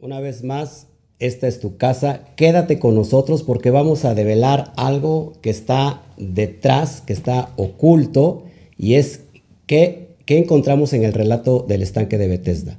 una vez más, esta es tu casa. Quédate con nosotros porque vamos a develar algo que está detrás, que está oculto, y es que, ¿qué encontramos en el relato del estanque de Bethesda.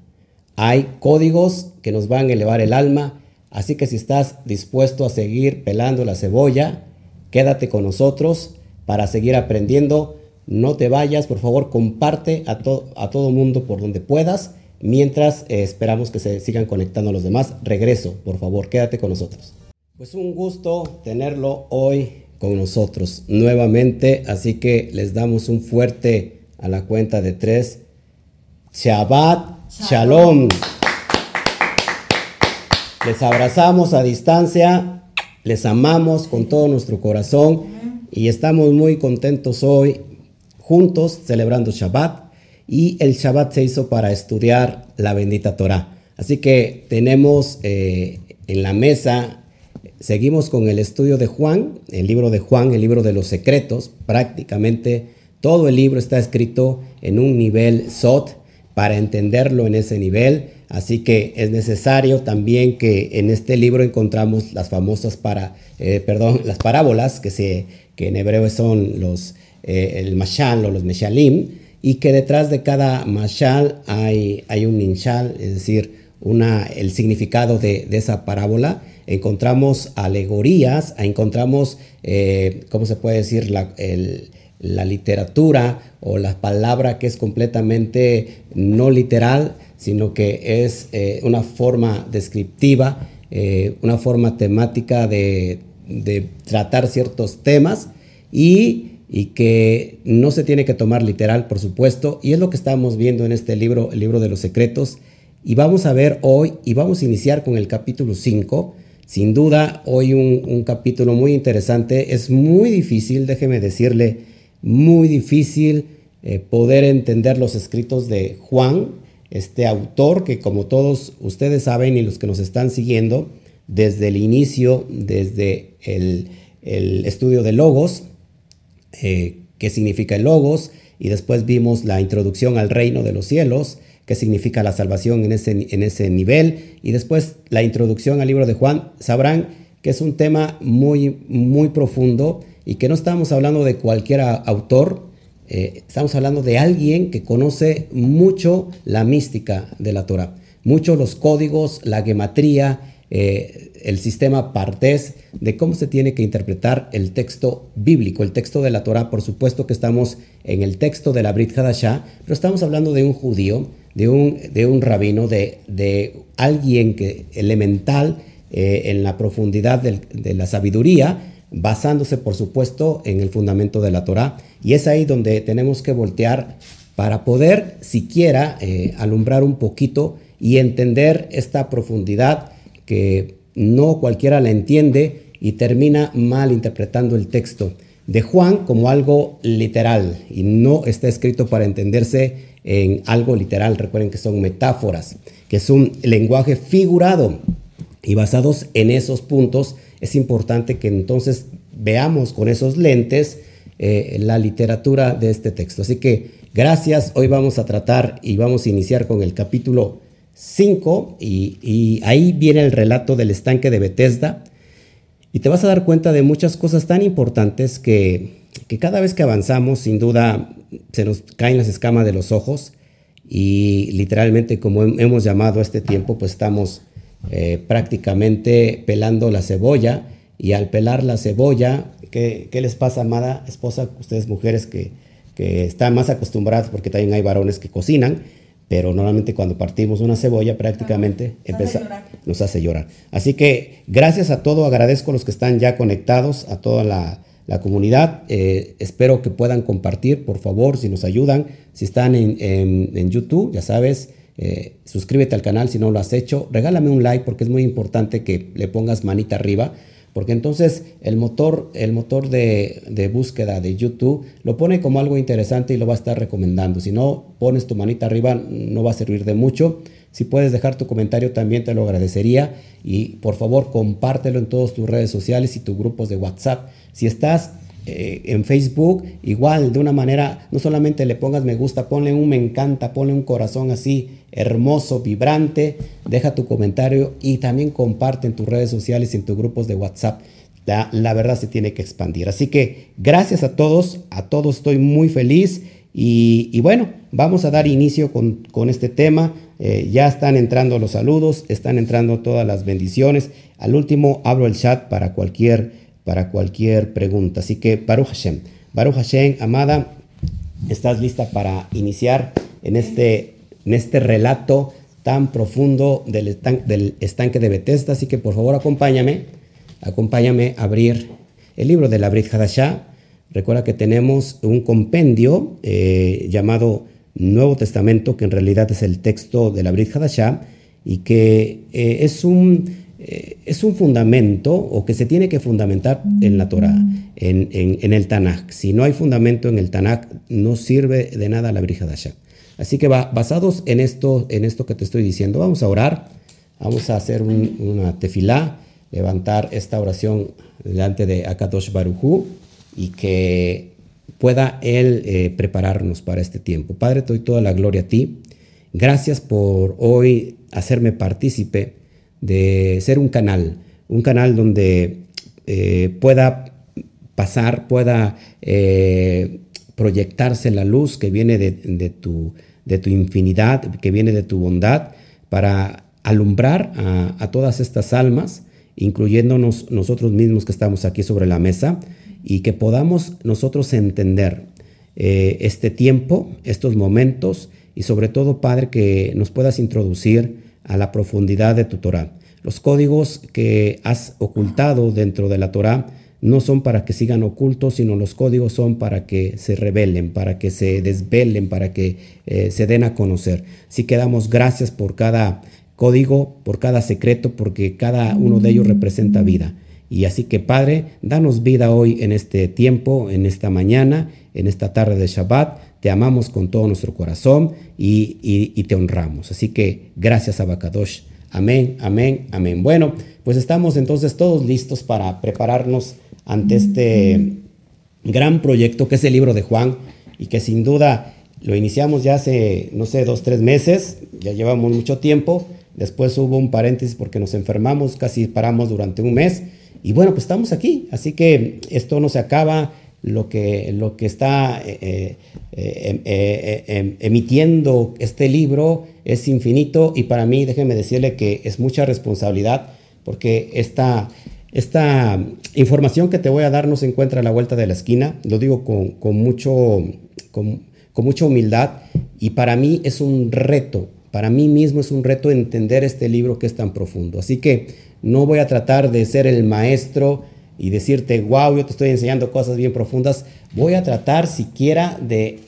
Hay códigos que nos van a elevar el alma, así que si estás dispuesto a seguir pelando la cebolla, quédate con nosotros para seguir aprendiendo. No te vayas, por favor, comparte a, a todo mundo por donde puedas mientras eh, esperamos que se sigan conectando los demás. Regreso, por favor, quédate con nosotros. Pues un gusto tenerlo hoy con nosotros nuevamente, así que les damos un fuerte a la cuenta de tres. Shabbat Shalom. Les abrazamos a distancia, les amamos con todo nuestro corazón y estamos muy contentos hoy juntos celebrando Shabbat y el Shabbat se hizo para estudiar la bendita Torah. Así que tenemos eh, en la mesa, seguimos con el estudio de Juan, el libro de Juan, el libro de los secretos, prácticamente todo el libro está escrito en un nivel SOT para entenderlo en ese nivel. Así que es necesario también que en este libro encontramos las famosas para, eh, perdón, las parábolas que, se, que en hebreo son los, eh, el mashal o los meshalim, y que detrás de cada mashal hay, hay un ninshal, es decir, una, el significado de, esa parábola. Encontramos alegorías, encontramos, eh, ¿cómo se puede decir? La, la literatura o la palabra que es completamente no literal, sino que es eh, una forma descriptiva, eh, una forma temática de, de tratar ciertos temas y y que no se tiene que tomar literal, por supuesto, y es lo que estamos viendo en este libro, el libro de los secretos, y vamos a ver hoy, y vamos a iniciar con el capítulo 5, sin duda hoy un, capítulo muy interesante, es muy difícil, déjeme decirle, muy difícil eh, poder entender los escritos de Juan, este autor que como todos ustedes saben y los que nos están siguiendo, desde el inicio, desde el, el estudio de Logos, eh, qué significa el logos, y después vimos la introducción al reino de los cielos, qué significa la salvación en ese, en ese nivel, y después la introducción al libro de Juan, sabrán que es un tema muy, muy profundo y que no estamos hablando de cualquier autor, eh, estamos hablando de alguien que conoce mucho la mística de la Torah, mucho los códigos, la gematría, eh, el sistema partés de cómo se tiene que interpretar el texto bíblico, el texto de la Torah. Por supuesto que estamos en el texto de la Brit Hadashah, pero estamos hablando de un judío, de un, rabino, de, de alguien que, elemental eh, en la profundidad de la sabiduría, basándose, por supuesto, en el fundamento de la Torah. Y es ahí donde tenemos que voltear para poder siquiera eh, alumbrar un poquito y entender esta profundidad que no cualquiera la entiende y termina mal interpretando el texto de Juan como algo literal y no está escrito para entenderse en algo literal. Recuerden que son metáforas, que es un lenguaje figurado y basados en esos puntos es importante que entonces veamos con esos lentes eh, la literatura de este texto. Así que gracias, hoy vamos a tratar y vamos a iniciar con el capítulo 5 y, ahí viene el relato del estanque de Bethesda. Y te vas a dar cuenta de muchas cosas tan importantes que, cada vez que avanzamos sin duda se nos caen las escamas de los ojos. Y literalmente como hemos llamado a este tiempo pues estamos eh, prácticamente pelando la cebolla. Y al pelar la cebolla, ¿qué, les pasa, amada esposa, ustedes mujeres que, que están más acostumbradas porque también hay varones que cocinan? Pero normalmente cuando partimos una cebolla prácticamente nos hace llorar. Así que gracias a todo, agradezco a los que están ya conectados, a toda la, comunidad. Eh, espero que puedan compartir, por favor, si nos ayudan. Si están en, YouTube, ya sabes, eh, suscríbete al canal si no lo has hecho. Regálame un like porque es muy importante que le pongas manita arriba porque entonces el motor, el motor de, búsqueda de YouTube lo pone como algo interesante y lo va a estar recomendando. Si no pones tu manita arriba, no va a servir de mucho. Si puedes dejar tu comentario también te lo agradecería y por favor compártelo en todas tus redes sociales y tus grupos de WhatsApp. Si estás eh, en Facebook, igual de una manera, no solamente le pongas me gusta, ponle un me encanta, ponle un corazón así hermoso, vibrante, deja tu comentario y también comparte en tus redes sociales y en tus grupos de WhatsApp. La, verdad se tiene que expandir. Así que gracias a todos, a todos estoy muy feliz y, y bueno, vamos a dar inicio con, con este tema. Eh, ya están entrando los saludos, están entrando todas las bendiciones. Al último abro el chat para cualquier para cualquier pregunta. Así que Baruch Hashem, Baruch Hashem, amada, estás lista para iniciar en este, en este relato tan profundo del, del estanque de Bethesda. Así que por favor acompáñame, acompáñame a abrir el libro de la Brit Hadashah. Recuerda que tenemos un compendio eh, llamado Nuevo Testamento, que en realidad es el texto de la Brit Hadashah y que eh, es un eh, es un fundamento o que se tiene que fundamentar en la Torah, en, en, el Tanakh. Si no hay fundamento en el Tanakh, no sirve de nada la Brihadashah. Así que basados en esto, en esto que te estoy diciendo, vamos a orar, vamos a hacer una tefilá, levantar esta oración delante de Akadosh Baruchu y que pueda Él eh, prepararnos para este tiempo. Padre, doy toda la gloria a ti. Gracias por hoy hacerme partícipe de ser un canal, un canal donde eh, pueda pasar, pueda eh, proyectarse la luz que viene de, tu, de, tu, infinidad, que viene de tu bondad, para alumbrar a, todas estas almas, incluyéndonos nosotros mismos que estamos aquí sobre la mesa, y que podamos nosotros entender eh, este tiempo, estos momentos, y sobre todo, Padre, que nos puedas introducir a la profundidad de tu Torah. Los códigos que has ocultado dentro de la Torah no son para que sigan ocultos, sino los códigos son para que se revelen, para que se desvelen, para que eh, se den a conocer. Si que damos gracias por cada código, por cada secreto, porque cada uno de ellos representa vida. Y así que Padre, danos vida hoy en este tiempo, en esta mañana, en esta tarde de Shabbat. Te amamos con todo nuestro corazón y, te honramos. Así que gracias, Abacadosh. Amén, amén, amén. Bueno, pues estamos entonces todos listos para prepararnos ante este gran proyecto que es el libro de Juan y que sin duda lo iniciamos ya hace, no sé, dos, tres meses, ya llevamos mucho tiempo. Después hubo un paréntesis porque nos enfermamos, casi paramos durante un mes. Y bueno, pues estamos aquí. Así que esto no se acaba lo que, lo que está eh, eh, eh, em, emitiendo este libro es infinito y para mí, déjenme decirle que es mucha responsabilidad porque esta, esta información que te voy a dar no se encuentra a la vuelta de la esquina, lo digo con, con mucho, con, con mucha humildad y para mí es un reto, para mí mismo es un reto entender este libro que es tan profundo. Así que no voy a tratar de ser el maestro, y decirte, wow, yo te estoy enseñando cosas bien profundas, voy a tratar siquiera de,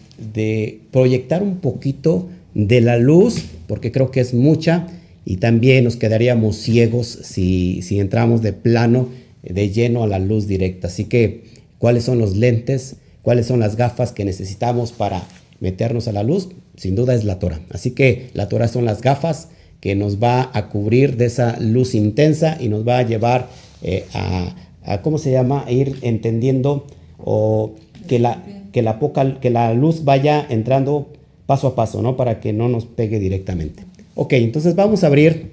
proyectar un poquito de la luz, porque creo que es mucha, y también nos quedaríamos ciegos si, si entramos de plano, de lleno a la luz directa. Así que, ¿cuáles son los lentes? ¿Cuáles son las gafas que necesitamos para meternos a la luz? Sin duda es la Torah. Así que la Torah son las gafas que nos va a cubrir de esa luz intensa y nos va a llevar eh, a, ¿cómo se llama? Ir entendiendo o que la, que la, poca, que la luz vaya entrando paso a paso, ¿no? Para que no nos pegue directamente. Ok, entonces vamos a abrir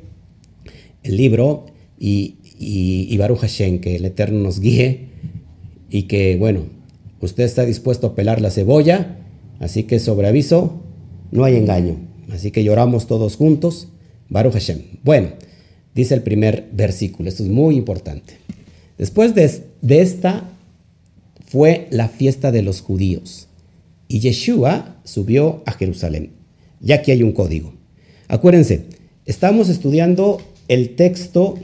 el libro y, y, y Baruch Hashem, que el Eterno nos guíe y que, bueno, usted está dispuesto a pelar la cebolla, así que sobre aviso, no hay engaño. Así que lloramos todos juntos, Baruch Hashem. Bueno, dice el primer versículo, esto es muy importante. Después de, esta fue la fiesta de los judíos y Yeshua subió a Jerusalén. Ya aquí hay un código. Acuérdense, estamos estudiando el texto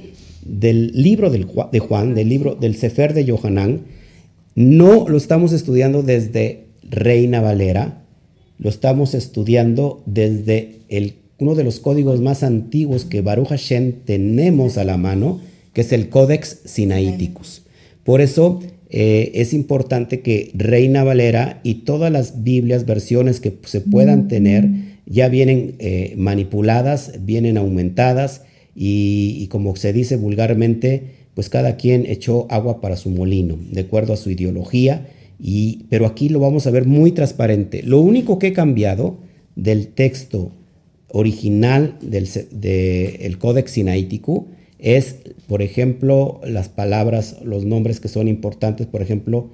del libro de Juan, del libro del Sefer de Yohanan. No lo estamos estudiando desde Reina Valera, lo estamos estudiando desde el, uno de los códigos más antiguos que Baruch Hashem tenemos a la mano, que es el Codex Sinaiticus. Por eso eh, es importante que Reina Valera y todas las Biblias, versiones que se puedan tener, ya vienen eh, manipuladas, vienen aumentadas y, como se dice vulgarmente, pues cada quien echó agua para su molino, de acuerdo a su ideología, y, pero aquí lo vamos a ver muy transparente. Lo único que he cambiado del texto original del de, Codex Sinaítico es, por ejemplo, las palabras, los nombres que son importantes, por ejemplo,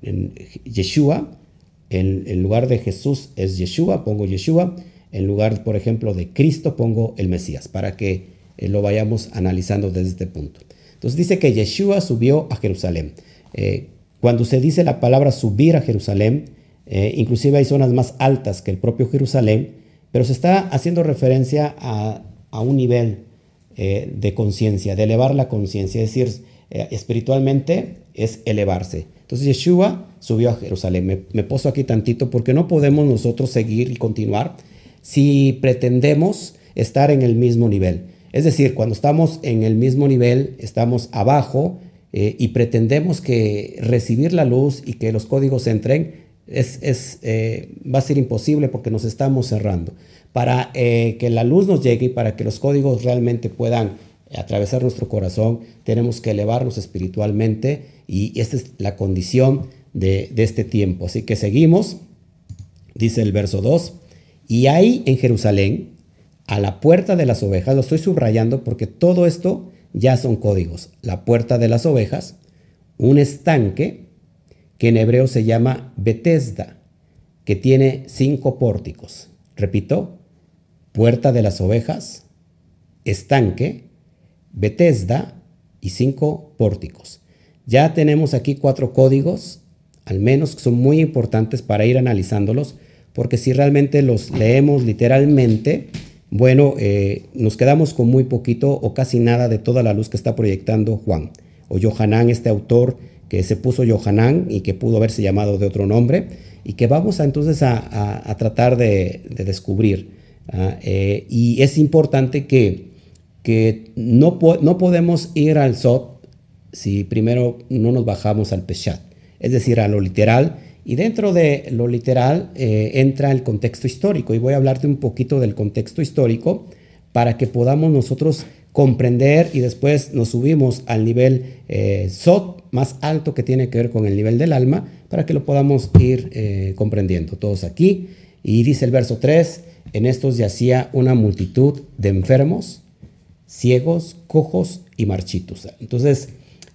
en Yeshua, en, lugar de Jesús es Yeshua, pongo Yeshua, en lugar, por ejemplo, de Cristo pongo el Mesías, para que eh, lo vayamos analizando desde este punto. Entonces dice que Yeshua subió a Jerusalén. Eh, cuando se dice la palabra subir a Jerusalén, eh, inclusive hay zonas más altas que el propio Jerusalén, pero se está haciendo referencia a, un nivel de conciencia, de elevar la conciencia, es decir, espiritualmente es elevarse. Entonces Yeshua subió a Jerusalén. Me, me aquí tantito porque no podemos nosotros seguir y continuar si pretendemos estar en el mismo nivel. Es decir, cuando estamos en el mismo nivel, estamos abajo eh, y pretendemos que recibir la luz y que los códigos entren, es, eh, va a ser imposible porque nos estamos cerrando. Para eh, que la luz nos llegue y para que los códigos realmente puedan atravesar nuestro corazón, tenemos que elevarnos espiritualmente y esta es la condición de, este tiempo. Así que seguimos, dice el verso 2, y hay en Jerusalén, a la puerta de las ovejas, lo estoy subrayando porque todo esto ya son códigos, la puerta de las ovejas, un estanque que en hebreo se llama Betesda, que tiene cinco pórticos. Repito, puerta de las ovejas, estanque, Betesda y cinco pórticos. Ya tenemos aquí cuatro códigos, al menos que son muy importantes para ir analizándolos, porque si realmente los leemos literalmente, bueno, eh, nos quedamos con muy poquito o casi nada de toda la luz que está proyectando Juan o Johanán, este autor que se puso Johanán y que pudo haberse llamado de otro nombre y que vamos a, entonces a, tratar de, descubrir. ¿Ah? Eh, y es importante que, que no, no podemos ir al SOT si primero no nos bajamos al Peshat, es decir, a lo literal. Y dentro de lo literal eh, entra el contexto histórico. Y voy a hablarte un poquito del contexto histórico para que podamos nosotros comprender y después nos subimos al nivel eh, SOT más alto que tiene que ver con el nivel del alma para que lo podamos ir eh, comprendiendo todos aquí. Y dice el verso 3, en estos yacía una multitud de enfermos, ciegos, cojos y marchitos. Entonces,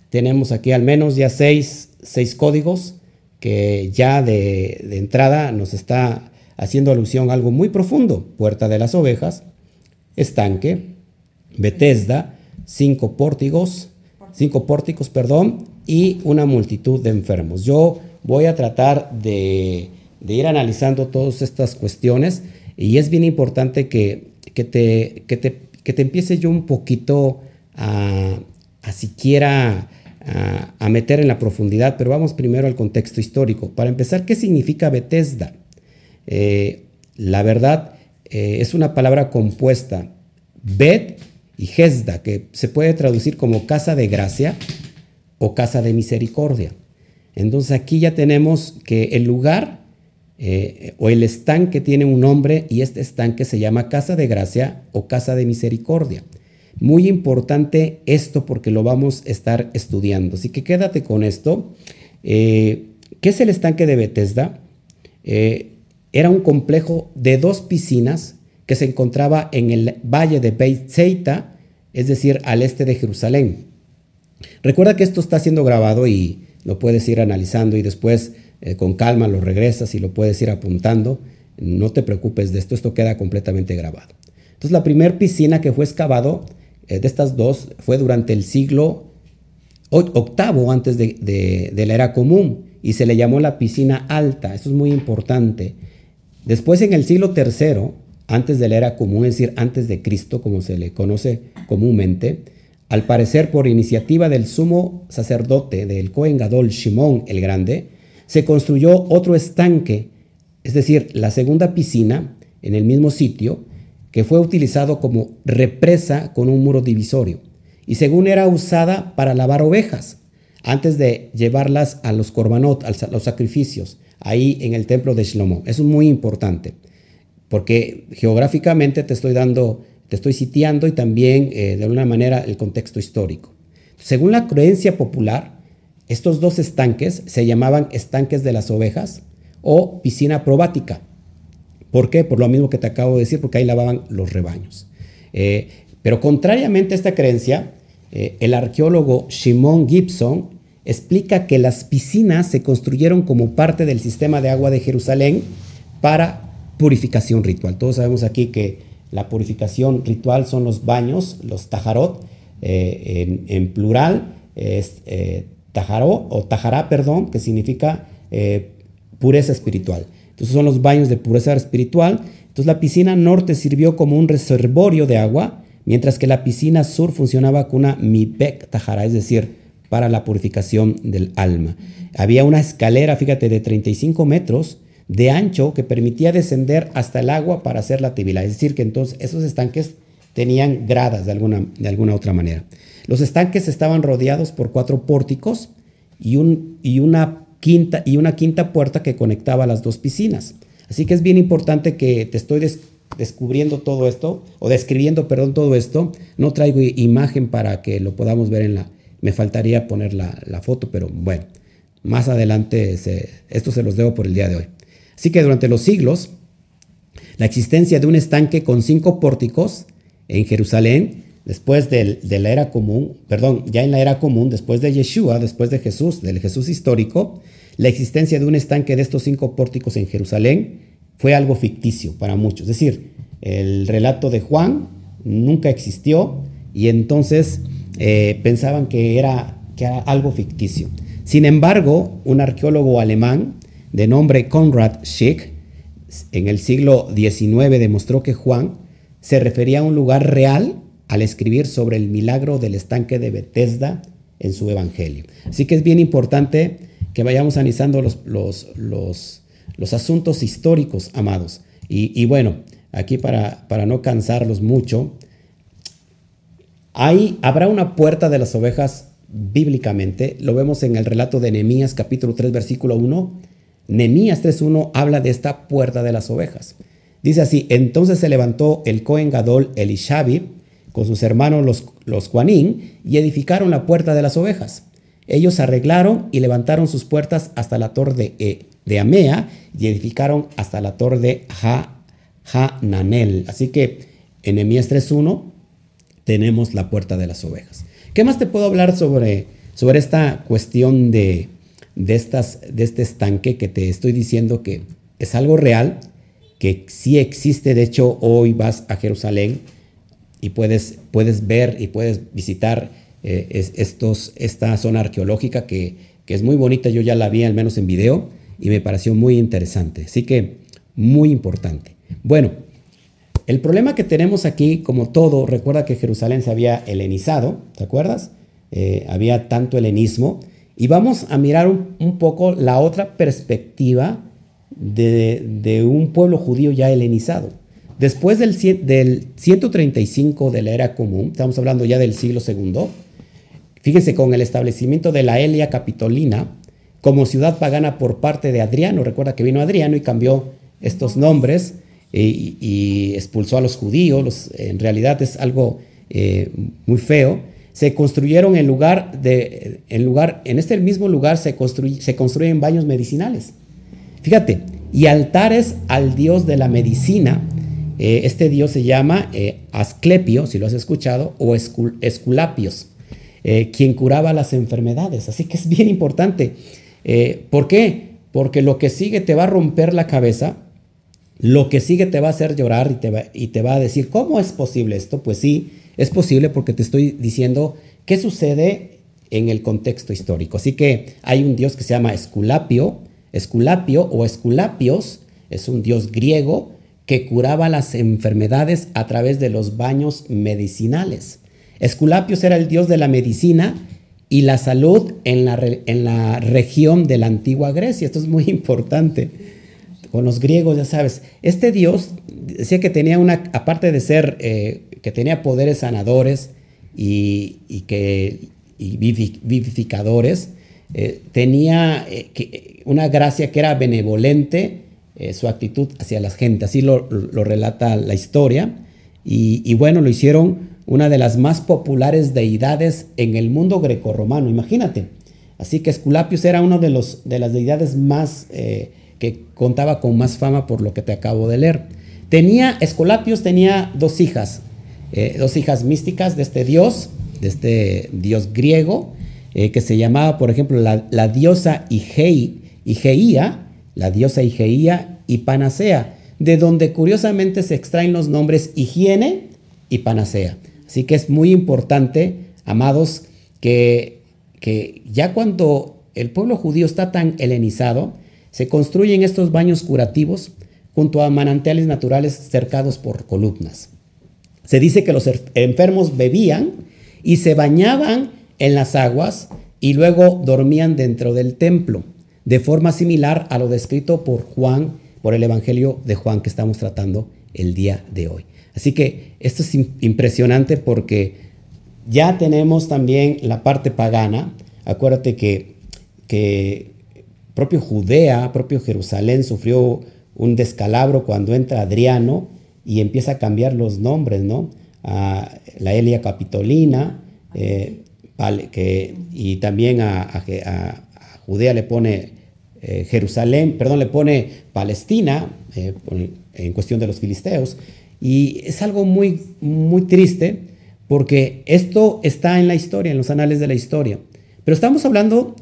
tenemos aquí al menos ya seis, códigos que ya de, entrada nos está haciendo alusión a algo muy profundo. Puerta de las ovejas, estanque, Bethesda, cinco pórtigos, cinco pórticos, perdón, y una multitud de enfermos. Yo voy a tratar de, ir analizando todas estas cuestiones y es bien importante que, que, te, que, te, que te empiece yo un poquito a, a siquiera a, meter en la profundidad, pero vamos primero al contexto histórico. Para empezar, ¿qué significa Bethesda? Eh, la verdad eh, es una palabra compuesta, Bet y Hesda, que se puede traducir como casa de gracia o casa de misericordia. Entonces aquí ya tenemos que el lugar eh, o el estanque tiene un nombre y este estanque se llama casa de gracia o casa de misericordia. Muy importante esto porque lo vamos a estar estudiando. Así que quédate con esto. Eh, ¿Qué es el estanque de Bethesda? Eh, era un complejo de dos piscinas que se encontraba en el valle de Beit Zeita, es decir, al este de Jerusalén. Recuerda que esto está siendo grabado y lo puedes ir analizando y después eh, con calma lo regresas y lo puedes ir apuntando. No te preocupes de esto, esto queda completamente grabado. Entonces la primera piscina que fue excavado eh, de estas dos fue durante el siglo octavo antes de, la era común y se le llamó la piscina alta. Eso es muy importante. Después en el siglo tercero, antes de la era común, es decir, antes de Cristo, como se le conoce comúnmente, al parecer por iniciativa del sumo sacerdote del Cohen Gadol Shimón el Grande, se construyó otro estanque, es decir, la segunda piscina en el mismo sitio, que fue utilizado como represa con un muro divisorio y según era usada para lavar ovejas antes de llevarlas a los korbanot, a los sacrificios, ahí en el templo de Shlomo. Eso es muy importante, porque geográficamente te estoy dando, te estoy sitiando y también eh, de alguna manera el contexto histórico. según la creencia popular, estos dos estanques se llamaban estanques de las ovejas o piscina probática. ¿Por qué? Por lo mismo que te acabo de decir, porque ahí lavaban los rebaños. Eh, pero contrariamente a esta creencia, eh, el arqueólogo Shimon Gibson explica que las piscinas se construyeron como parte del sistema de agua de Jerusalén para purificación ritual. Todos sabemos aquí que la purificación ritual son los baños, los tajarot, eh, en, plural es tajaró o tajará, perdón, que significa pureza espiritual. Entonces son los baños de pureza espiritual. Entonces la piscina norte sirvió como un reservorio de agua mientras que la piscina sur funcionaba con una mibek tajara, es decir, para la purificación del alma. Había una escalera, fíjate, de 35 metros de ancho que permitía descender hasta el agua para hacer la tibila. Es decir, que entonces esos estanques tenían gradas de alguna, de alguna otra manera. Los estanques estaban rodeados por cuatro pórticos y, un, y, una quinta, y una quinta puerta que conectaba las dos piscinas. Así que es bien importante que te estoy descubriendo todo esto, o describiendo, perdón, todo esto. No traigo imagen para que lo podamos ver en la... Me faltaría poner la, foto, pero bueno, más adelante esto se los debo por el día de hoy. Así que durante los siglos, la existencia de un estanque con cinco pórticos en Jerusalén, después de la era común, perdón, ya en la era común, después de Yeshua, después de Jesús, del Jesús histórico, la existencia de un estanque de estos cinco pórticos en Jerusalén fue algo ficticio para muchos. Es decir, el relato de Juan nunca existió y entonces eh, pensaban que era, que era algo ficticio. Sin embargo, un arqueólogo alemán de nombre Konrad Schick en el siglo XIX demostró que Juan se refería a un lugar real al escribir sobre el milagro del estanque de Bethesda en su evangelio. Así que es bien importante que vayamos analizando los, los, los asuntos históricos, amados. Y, bueno, aquí para, para, no cansarlos mucho, hay, habrá una puerta de las ovejas bíblicamente, lo vemos en el relato de Nehemías capítulo 3 versículo 1. Nehemías 3.1 habla de esta puerta de las ovejas. Dice así, entonces se levantó el Cohen Gadol Elishabi con sus hermanos los, los Juanín y edificaron la puerta de las ovejas. Ellos arreglaron y levantaron sus puertas hasta la torre de e, de Amea y edificaron hasta la torre de Hananel. Así que en Emias 3.1 tenemos la puerta de las ovejas. ¿Qué más te puedo hablar sobre, sobre esta cuestión de, de, estas, de este estanque que te estoy diciendo que es algo real, que sí existe? De hecho, hoy vas a Jerusalén y puedes, puedes ver y puedes visitar eh, estos, esta zona arqueológica que, que es muy bonita. Yo ya la vi al menos en video y me pareció muy interesante. Así que muy importante. Bueno, el problema que tenemos aquí, como todo, recuerda que Jerusalén se había helenizado, ¿te acuerdas? Eh, había tanto helenismo. Y vamos a mirar un, poco la otra perspectiva de, un pueblo judío ya helenizado. Después del, del 135 de la era común, estamos hablando ya del siglo segundo, fíjense, con el establecimiento de la Elia Capitolina, como ciudad pagana por parte de Adriano. Recuerda que vino Adriano y cambió estos nombres y, expulsó a los judíos. en realidad es algo eh, muy feo. Se construyeron en lugar de, en lugar, en este mismo lugar se, se construyen baños medicinales. Fíjate, y altares al dios de la medicina. Eh, este dios se llama eh, Asclepio, si lo has escuchado, o Esculapios, quien curaba las enfermedades. Así que es bien importante. Eh, ¿Por qué? Porque lo que sigue te va a romper la cabeza, lo que sigue te va a hacer llorar y te va, y te va a decir, ¿cómo es posible esto? Pues sí, es posible porque te estoy diciendo qué sucede en el contexto histórico. Así que hay un dios que se llama Esculapio, Esculapio o Esculapios, es un dios griego que curaba las enfermedades a través de los baños medicinales. Esculapios era el dios de la medicina y la salud en la, en la región de la antigua Grecia. Esto es muy importante. Con los griegos, ya sabes, este dios decía que tenía una, aparte de ser, eh, que tenía poderes sanadores y, que, vivificadores, eh, tenía eh, una gracia que era benevolente, su actitud hacia la gente, así lo, relata la historia. Y, bueno, lo hicieron una de las más populares deidades en el mundo grecorromano, imagínate. Así que Esculapius era una de, los, de las deidades más eh, que contaba con más fama por lo que te acabo de leer. Tenía, Esculapius tenía dos hijas, eh, dos hijas místicas de este dios, de este dios griego, eh, que se llamaba, por ejemplo, la, diosa Igeia, la diosa Igeia y Panacea, de donde curiosamente se extraen los nombres higiene y panacea. Así que es muy importante, amados, que, que ya cuando el pueblo judío está tan helenizado, se construyen estos baños curativos junto a manantiales naturales cercados por columnas. Se dice que los enfermos bebían y se bañaban en las aguas y luego dormían dentro del templo, de forma similar a lo descrito por Juan, por el Evangelio de Juan que estamos tratando el día de hoy. Así que esto es impresionante porque ya tenemos también la parte pagana. Acuérdate que, que propio Judea, propio Jerusalén sufrió un descalabro cuando entra Adriano y empieza a cambiar los nombres, ¿no? A la Elia Capitolina, eh, que, y también a, Judea le pone eh, Jerusalén, perdón, le pone Palestina, eh, en cuestión de los filisteos, y es algo muy, muy triste porque esto está en la historia, en los anales de la historia, pero estamos hablando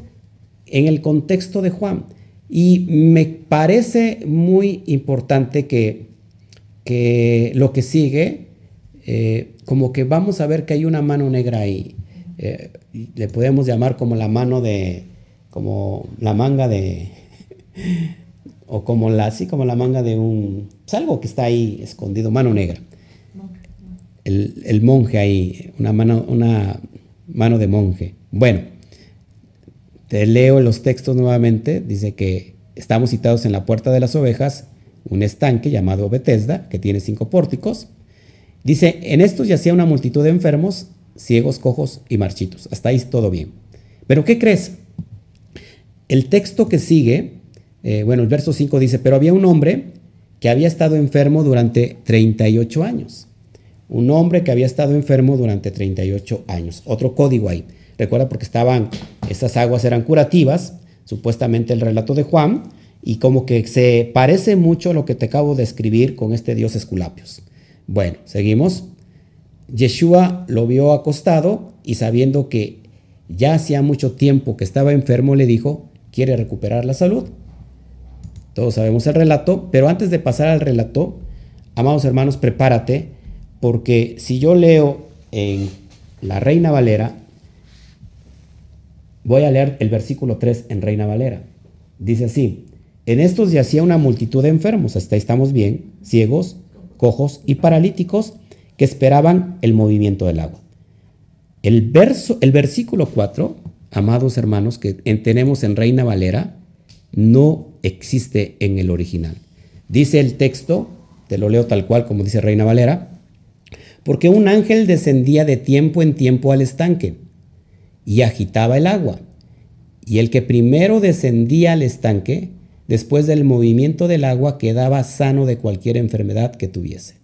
en el contexto de Juan. Y me parece muy importante que, que lo que sigue, eh, como que vamos a ver que hay una mano negra ahí. Le podemos llamar como la mano de, como la manga de, o como la, así como la manga de un, es algo que está ahí escondido, mano negra. El, el monje ahí, una mano, una mano de monje. Bueno, te leo los textos nuevamente. Dice que estamos citados en la puerta de las ovejas, un estanque llamado Bethesda, que tiene cinco pórticos. Dice, en estos yacía una multitud de enfermos, ciegos, cojos y marchitos. Hasta ahí todo bien. Pero ¿qué crees? El texto que sigue, eh, bueno, el verso 5 dice, pero había un hombre que había estado enfermo durante 38 años. Un hombre que había estado enfermo durante 38 años. Otro código ahí. Recuerda porque estaban, esas aguas eran curativas, supuestamente el relato de Juan, y como que se parece mucho a lo que te acabo de escribir con este dios Esculapios. Bueno, seguimos. Yeshua lo vio acostado y sabiendo que ya hacía mucho tiempo que estaba enfermo, le dijo, ¿quiere recuperar la salud? Todos sabemos el relato, pero antes de pasar al relato, amados hermanos, prepárate, porque si yo leo en la Reina Valera, Voy a leer el versículo 3 en Reina Valera. Dice así, en estos yacía una multitud de enfermos, hasta ahí estamos bien, ciegos, cojos y paralíticos que esperaban el movimiento del agua. El, verso, el versículo 4, amados hermanos, que tenemos en Reina Valera, no existe en el original. Dice el texto, te lo leo tal cual como dice Reina Valera, porque un ángel descendía de tiempo en tiempo al estanque y agitaba el agua. Y el que primero descendía al estanque, después del movimiento del agua, quedaba sano de cualquier enfermedad que tuviese.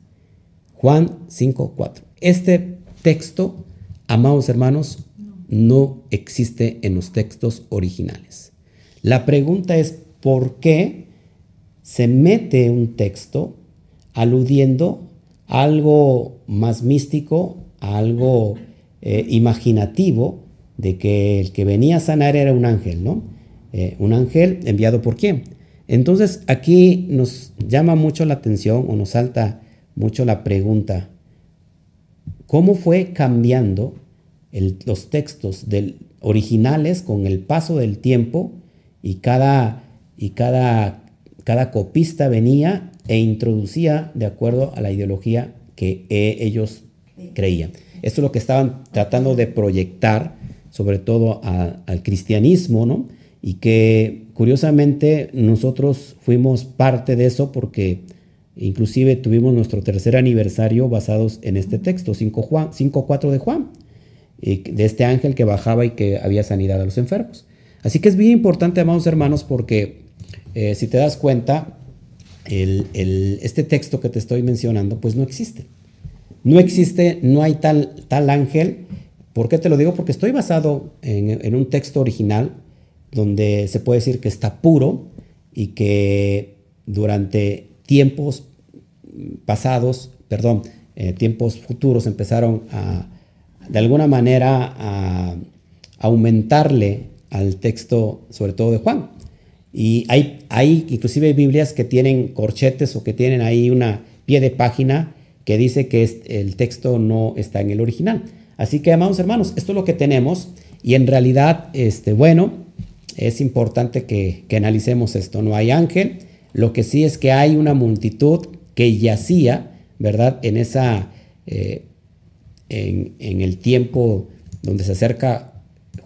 Juan 5.4. Este texto, amados hermanos, no existe en los textos originales. La pregunta es, ¿por qué se mete un texto aludiendo a algo más místico, a algo eh, imaginativo, de que el que venía a sanar era un ángel, ¿no? Eh, un ángel enviado por quién. Entonces aquí nos llama mucho la atención o nos salta mucho la pregunta, ¿cómo fue cambiando los textos del, originales con el paso del tiempo y cada, y cada, cada copista venía e introducía de acuerdo a la ideología que eh, ellos creían? Esto es lo que estaban tratando de proyectar sobre todo al cristianismo, ¿no? Y que curiosamente nosotros fuimos parte de eso porque inclusive tuvimos nuestro tercer aniversario basados en este texto, 5.4 de Juan, de este ángel que bajaba y que había sanidad a los enfermos. Así que es bien importante, amados hermanos, porque eh, si te das cuenta, este texto que te estoy mencionando, pues no existe. No existe, no hay tal, tal ángel. ¿Por qué te lo digo? Porque estoy basado en, un texto original donde se puede decir que está puro y que durante tiempos pasados, perdón, eh, tiempos futuros empezaron a, de alguna manera, a aumentarle al texto, sobre todo de Juan. Y hay, hay inclusive Biblias que tienen corchetes o que tienen ahí una pie de página que dice que el texto no está en el original. Así que, amados hermanos, esto es lo que tenemos y en realidad, este, bueno, es importante que, analicemos esto. No hay ángel, lo que sí es que hay una multitud que yacía, ¿verdad? En esa, eh, en, el tiempo donde se acerca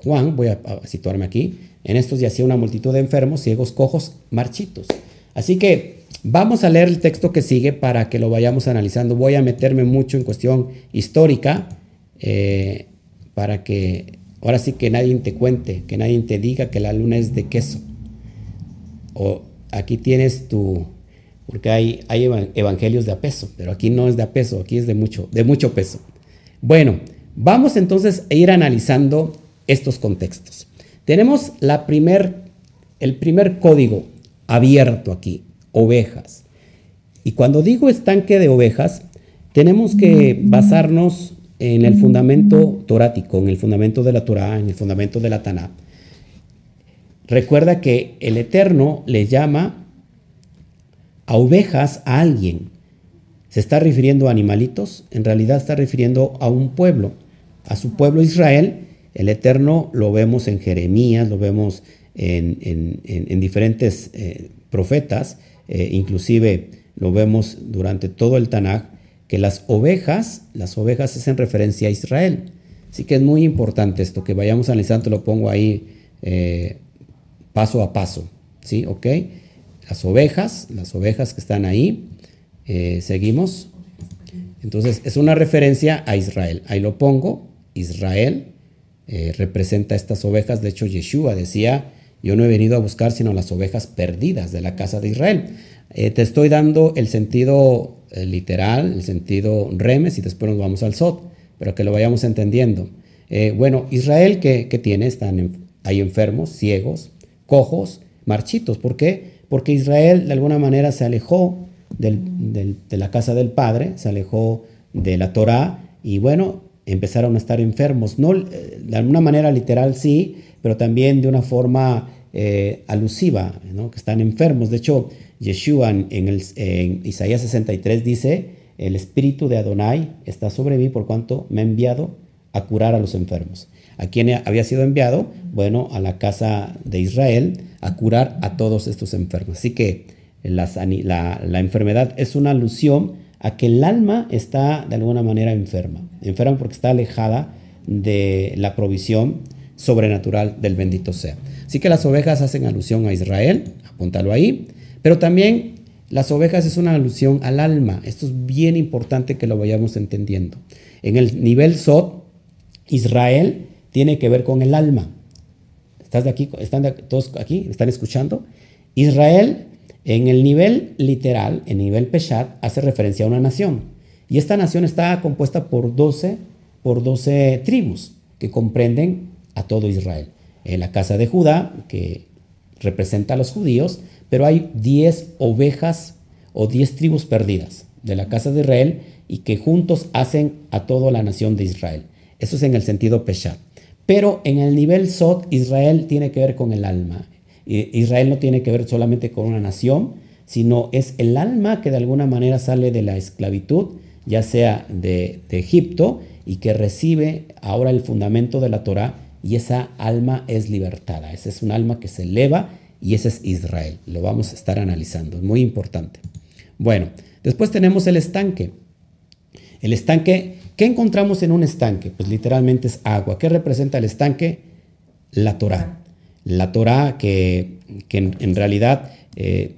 Juan, voy a situarme aquí, en estos yacía una multitud de enfermos, ciegos, cojos, marchitos. Así que vamos a leer el texto que sigue para que lo vayamos analizando. Voy a meterme mucho en cuestión histórica eh, para que ahora sí que nadie te cuente, que nadie te diga que la luna es de queso. O aquí tienes tu, porque hay, hay evangelios de a peso, pero aquí no es de a peso, aquí es de mucho, de mucho peso. Bueno, vamos entonces a ir analizando estos contextos. Tenemos el primer código abierto aquí, ovejas. Y cuando digo estanque de ovejas, tenemos que basarnos en el fundamento torático, en el fundamento de la Torah, en el fundamento de la Taná. Recuerda que el Eterno le llama a ovejas a alguien. ¿Se está refiriendo a animalitos? En realidad está refiriendo a un pueblo, a su pueblo Israel, el Eterno lo vemos en Jeremías, lo vemos en, diferentes eh, profetas, eh, inclusive lo vemos durante todo el Tanaj, que las ovejas, las ovejas es en referencia a Israel. Así que es muy importante esto, que vayamos analizando, lo pongo ahí eh, paso a paso, ¿sí? ¿Ok? Las ovejas, las ovejas que están ahí, seguimos. Entonces es una referencia a Israel. Ahí lo pongo, Israel, eh, representa estas ovejas. De hecho, Yeshua decía, yo no he venido a buscar sino las ovejas perdidas de la casa de Israel. Eh, te estoy dando el sentido eh, literal, el sentido remes y después nos vamos al sot, pero que lo vayamos entendiendo. bueno, Israel, ¿qué, tiene? Están hay enfermos, ciegos, cojos, marchitos. ¿Por qué? Porque Israel de alguna manera se alejó de la casa del Padre, se alejó de la Torá y bueno, empezaron a estar enfermos. No, eh, de alguna manera literal sí, pero también de una forma eh, alusiva, que están enfermos. De hecho, Yeshua en, el, Isaías 63 dice, el espíritu de Adonai está sobre mí por cuanto me ha enviado a curar a los enfermos. ¿A quién había sido enviado? Bueno, a la casa de Israel, a curar a todos estos enfermos. Así que la, enfermedad es una alusión a que el alma está de alguna manera enferma. Enferma porque está alejada de la provisión sobrenatural del bendito sea. Así que las ovejas hacen alusión a Israel, apúntalo ahí, pero también las ovejas es una alusión al alma. Esto es bien importante que lo vayamos entendiendo. En el nivel Sot, Israel tiene que ver con el alma. ¿Estás de aquí? ¿Están todos aquí? ¿Están escuchando? Israel en el nivel literal, en el nivel Peshat, hace referencia a una nación. Y esta nación está compuesta por 12, por 12 tribus que comprenden a todo Israel. En la casa de Judá, que representa a los judíos, pero hay 10 ovejas o 10 tribus perdidas de la casa de Israel y que juntos hacen a toda la nación de Israel. Eso es en el sentido Peshat. Pero en el nivel Sot, Israel tiene que ver con el alma. Israel no tiene que ver solamente con una nación, sino es el alma que de alguna manera sale de la esclavitud, ya sea de, Egipto, y que recibe ahora el fundamento de la Torah, y esa alma es libertada. Esa es un alma que se eleva y ese es Israel. Lo vamos a estar analizando, es muy importante. Bueno, después tenemos el estanque. El estanque, ¿qué encontramos en un estanque? Pues literalmente es agua. ¿Qué representa el estanque? La Torah la Torah, que, en, realidad eh,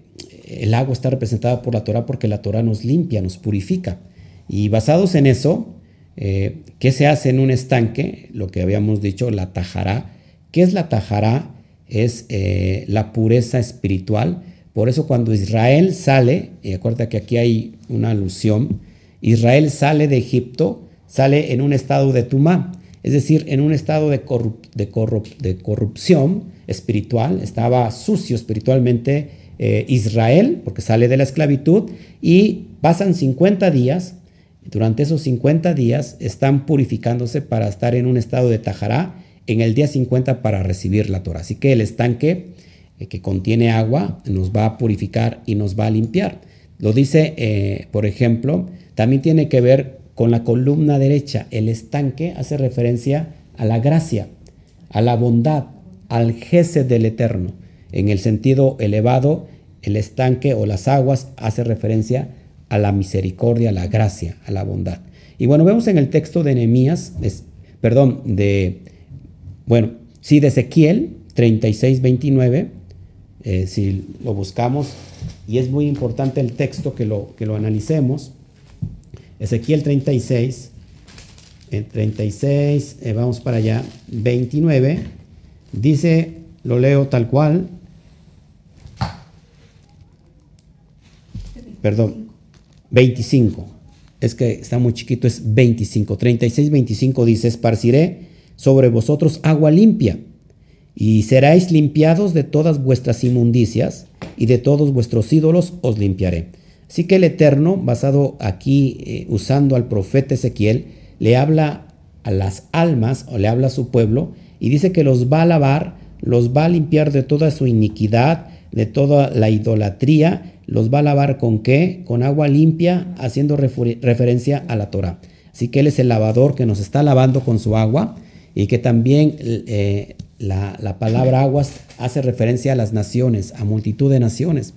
el agua está representada por la Torah porque la Torah nos limpia, nos purifica. Y basados en eso, eh, ¿qué se hace en un estanque? Lo que habíamos dicho, la tajará. ¿Qué es la tajará? Es eh, la pureza espiritual. Por eso cuando Israel sale, y acuérdate que aquí hay una alusión, Israel sale de Egipto, sale en un estado de tumá, es decir, en un estado de, corrupción espiritual, estaba sucio espiritualmente eh, Israel, porque sale de la esclavitud, y pasan 50 días, durante esos 50 días están purificándose para estar en un estado de tajará, en el día 50 para recibir la Torah. Así que el estanque eh, que contiene agua nos va a purificar y nos va a limpiar. Lo dice, eh, por ejemplo, también tiene que ver con la columna derecha. El estanque hace referencia a la gracia, a la bondad, al jefe del Eterno. En el sentido elevado, el estanque o las aguas hace referencia a la misericordia, a la gracia, a la bondad. Y bueno, vemos en el texto de Nehemías, perdón, de, bueno, sí, de Ezequiel 36, 29, eh, si lo buscamos, y es muy importante el texto que lo, que lo analicemos. Ezequiel 36, en 36, eh, vamos para allá, 29, dice, lo leo tal cual, perdón, 25, es que está muy chiquito, es 25, 36, 25 dice, esparciré sobre vosotros agua limpia y seráis limpiados de todas vuestras inmundicias y de todos vuestros ídolos os limpiaré. Así que el Eterno, basado aquí eh, usando al profeta Ezequiel, le habla a las almas o le habla a su pueblo y dice que los va a lavar, los va a limpiar de toda su iniquidad, de toda la idolatría, los va a lavar con qué? Con agua limpia, haciendo referencia a la Torah. Así que Él es el lavador que nos está lavando con su agua y que también eh, la, palabra aguas hace referencia a las naciones, a multitud de naciones.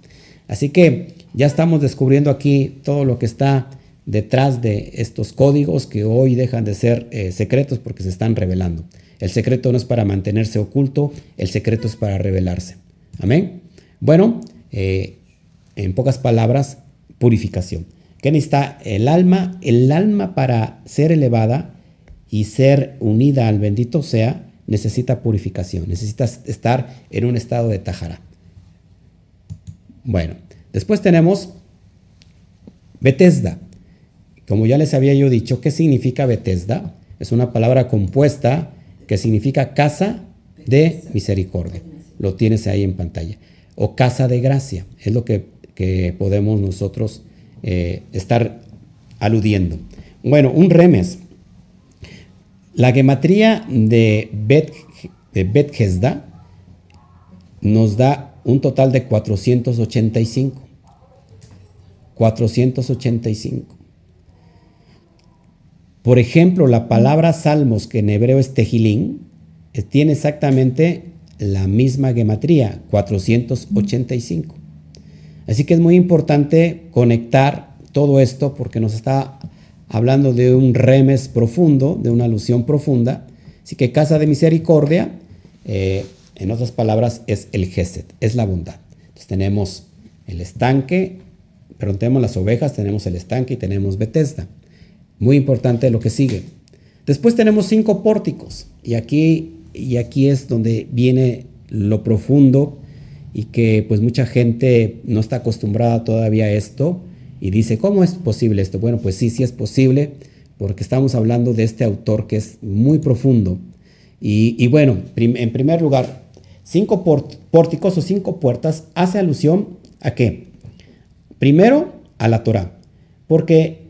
Así que ya estamos descubriendo aquí todo lo que está detrás de estos códigos que hoy dejan de ser eh, secretos porque se están revelando. El secreto no es para mantenerse oculto, el secreto es para revelarse. Amén. Bueno, eh, en pocas palabras, purificación. ¿Qué necesita el alma? El alma para ser elevada y ser unida al bendito sea, necesita purificación, necesita estar en un estado de tajara. Bueno, después tenemos Bethesda. Como ya les había yo dicho, ¿qué significa Bethesda? Es una palabra compuesta que significa casa de misericordia. Lo tienes ahí en pantalla. O casa de gracia. Es lo que, podemos nosotros eh, estar aludiendo. Bueno, un remes la gematría de, Bet, de nos da un total de 485. 485. Por ejemplo, la palabra salmos, que en hebreo es tejilín, tiene exactamente la misma gematría, 485. Así que es muy importante conectar todo esto porque nos está hablando de un remes profundo, de una alusión profunda. Así que casa de misericordia, eh, en otras palabras, es el Geset, es la bondad. Entonces tenemos el estanque, pero tenemos las ovejas, tenemos el estanque y tenemos Bethesda. Muy importante lo que sigue. Después tenemos cinco pórticos y aquí, y aquí es donde viene lo profundo y que pues mucha gente no está acostumbrada todavía a esto y dice, ¿cómo es posible esto? Bueno, pues sí, sí es posible, porque estamos hablando de este autor que es muy profundo. Y, bueno, en primer lugar, cinco pórticos o cinco puertas hace alusión a qué? Primero, a la Torah, porque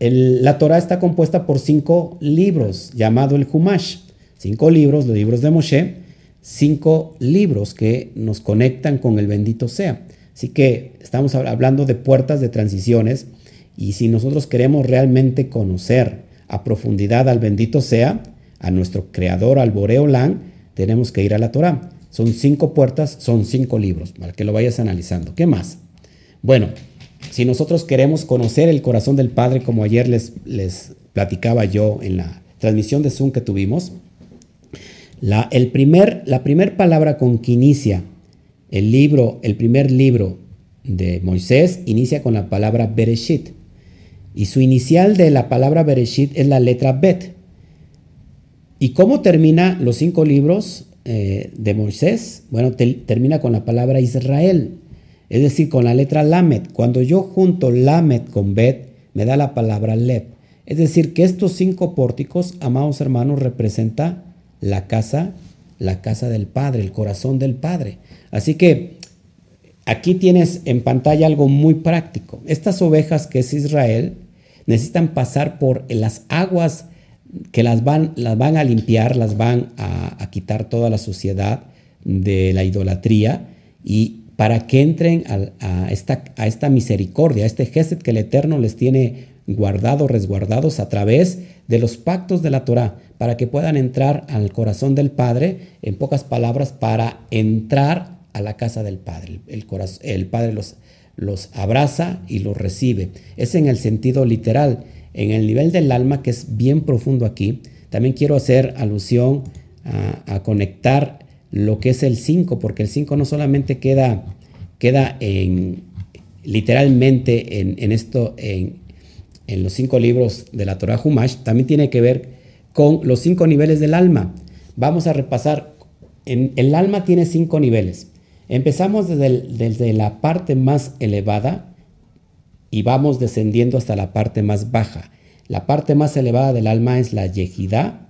la Torah está compuesta por cinco libros, llamado el Humash. Cinco libros, los libros de Moshe, cinco libros que nos conectan con el bendito sea. Así que estamos hablando de puertas de transiciones y si nosotros queremos realmente conocer a profundidad al bendito sea, a nuestro creador, al Boreolán, tenemos que ir a la Torah. Son cinco puertas, son cinco libros, para que lo vayas analizando. ¿Qué más? Bueno, si nosotros queremos conocer el corazón del Padre, como ayer les, platicaba yo en la transmisión de Zoom que tuvimos, la, el primer, la primera palabra con que inicia el libro, el primer libro de Moisés inicia con la palabra Bereshit. Y su inicial de la palabra Bereshit es la letra Bet. ¿Y cómo termina los cinco libros eh, de Moisés? Bueno, termina con la palabra Israel, es decir, con la letra Lamed. Cuando yo junto Lamed con Bet, me da la palabra Leb. Es decir, que estos cinco pórticos, amados hermanos, representa la casa, la casa del Padre, el corazón del Padre. Así que aquí tienes en pantalla algo muy práctico. Estas ovejas que es Israel necesitan pasar por las aguas que las van, las van a limpiar, las van a, a quitar toda la suciedad de la idolatría y para que entren a, esta, misericordia, a este gesed que el Eterno les tiene guardado, resguardados a través de los pactos de la Torah, para que puedan entrar al corazón del Padre, en pocas palabras, para entrar a la casa del Padre. El, Padre los, abraza y los recibe. Es en el sentido literal. En el nivel del alma, que es bien profundo aquí, también quiero hacer alusión a conectar lo que es el 5, porque el 5 no solamente queda, queda en, literalmente en, esto, en, los cinco libros de la Torah Humash, también tiene que ver con los cinco niveles del alma. Vamos a repasar, en, el alma tiene cinco niveles. Empezamos desde, desde la parte más elevada y vamos descendiendo hasta la parte más baja. La parte más elevada del alma es la Yehidá,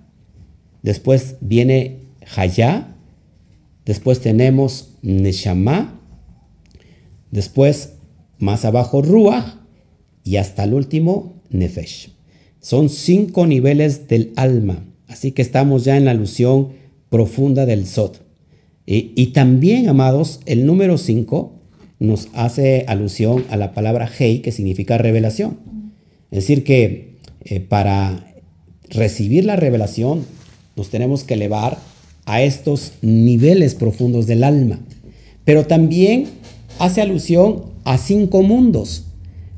después viene Hayá, Después tenemos Neshama. Después, más abajo, Ruach. Y hasta el último, Nefesh. Son cinco niveles del alma. Así que estamos ya en la alusión profunda del Sod. Y, también, amados, el número 5 nos hace alusión a la palabra Hei, que significa revelación. Es decir, que eh, para recibir la revelación nos tenemos que elevar a estos niveles profundos del alma. Pero también hace alusión a cinco mundos,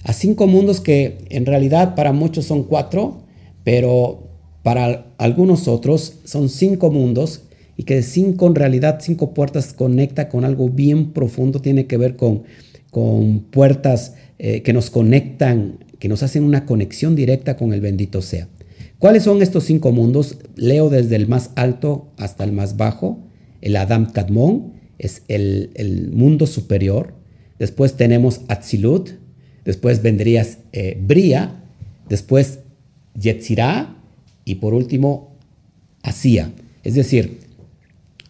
a cinco mundos que en realidad para muchos son cuatro, pero para algunos otros son cinco mundos y que cinco en realidad, cinco puertas conecta con algo bien profundo, tiene que ver con, con puertas eh, que nos conectan, que nos hacen una conexión directa con el bendito sea. ¿Cuáles son estos cinco mundos? Leo desde el más alto hasta el más bajo. El Adam Kadmon es el, mundo superior. Después tenemos Atzilut. Después vendría eh, Bria. Después Yetzirah. Y por último, Asia. Es decir,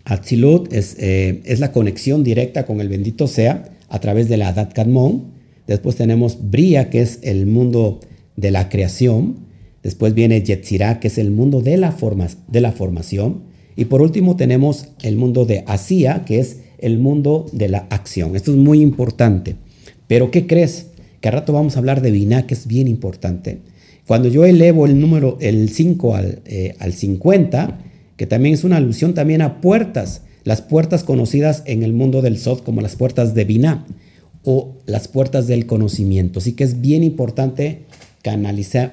Atzilut es, eh, es, la conexión directa con el bendito sea a través de la Adat Kadmon. Después tenemos Bria, que es el mundo de la creación. Después viene Yetzirah, que es el mundo de la, formación. Y por último tenemos el mundo de Asia, que es el mundo de la acción. Esto es muy importante. Pero ¿qué crees? Que a rato vamos a hablar de Binah, que es bien importante. Cuando yo elevo el número, el 5 al, eh, al 50, que también es una alusión también a puertas, las puertas conocidas en el mundo del Sod como las puertas de Binah o las puertas del conocimiento. Así que es bien importante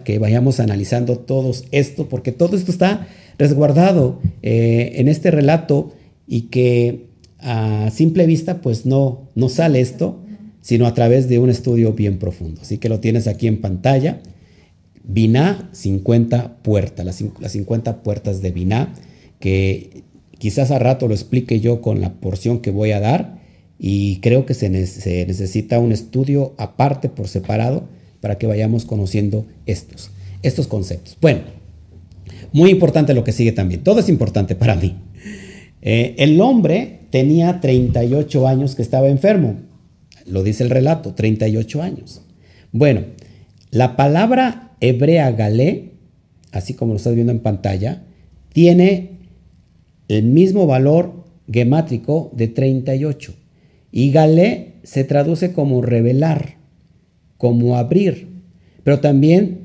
que, vayamos analizando todo esto, porque todo esto está resguardado eh, en este relato y que a simple vista pues no, no sale esto, sino a través de un estudio bien profundo. Así que lo tienes aquí en pantalla. Biná, 50 puertas, las, las 50 puertas de Biná, que quizás a rato lo explique yo con la porción que voy a dar y creo que se, se necesita un estudio aparte por separado para que vayamos conociendo estos, estos conceptos. Bueno, muy importante lo que sigue también. Todo es importante para mí. Eh, el hombre tenía 38 años que estaba enfermo. Lo dice el relato, 38 años. Bueno, la palabra hebrea galé, así como lo estás viendo en pantalla, tiene el mismo valor gemátrico de 38. Y galé se traduce como revelar como abrir, pero también,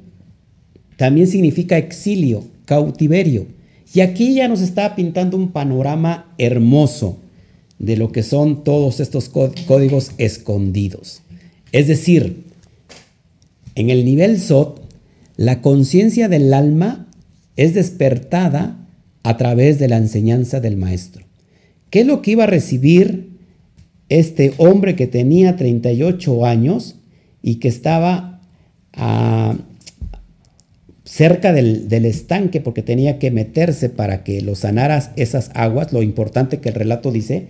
también significa exilio, cautiverio. Y aquí ya nos está pintando un panorama hermoso de lo que son todos estos códigos escondidos. Es decir, en el nivel SOT, la conciencia del alma es despertada a través de la enseñanza del maestro. ¿Qué es lo que iba a recibir este hombre que tenía 38 años y que estaba ah, cerca del, estanque porque tenía que meterse para que lo sanaras esas aguas. Lo importante que el relato dice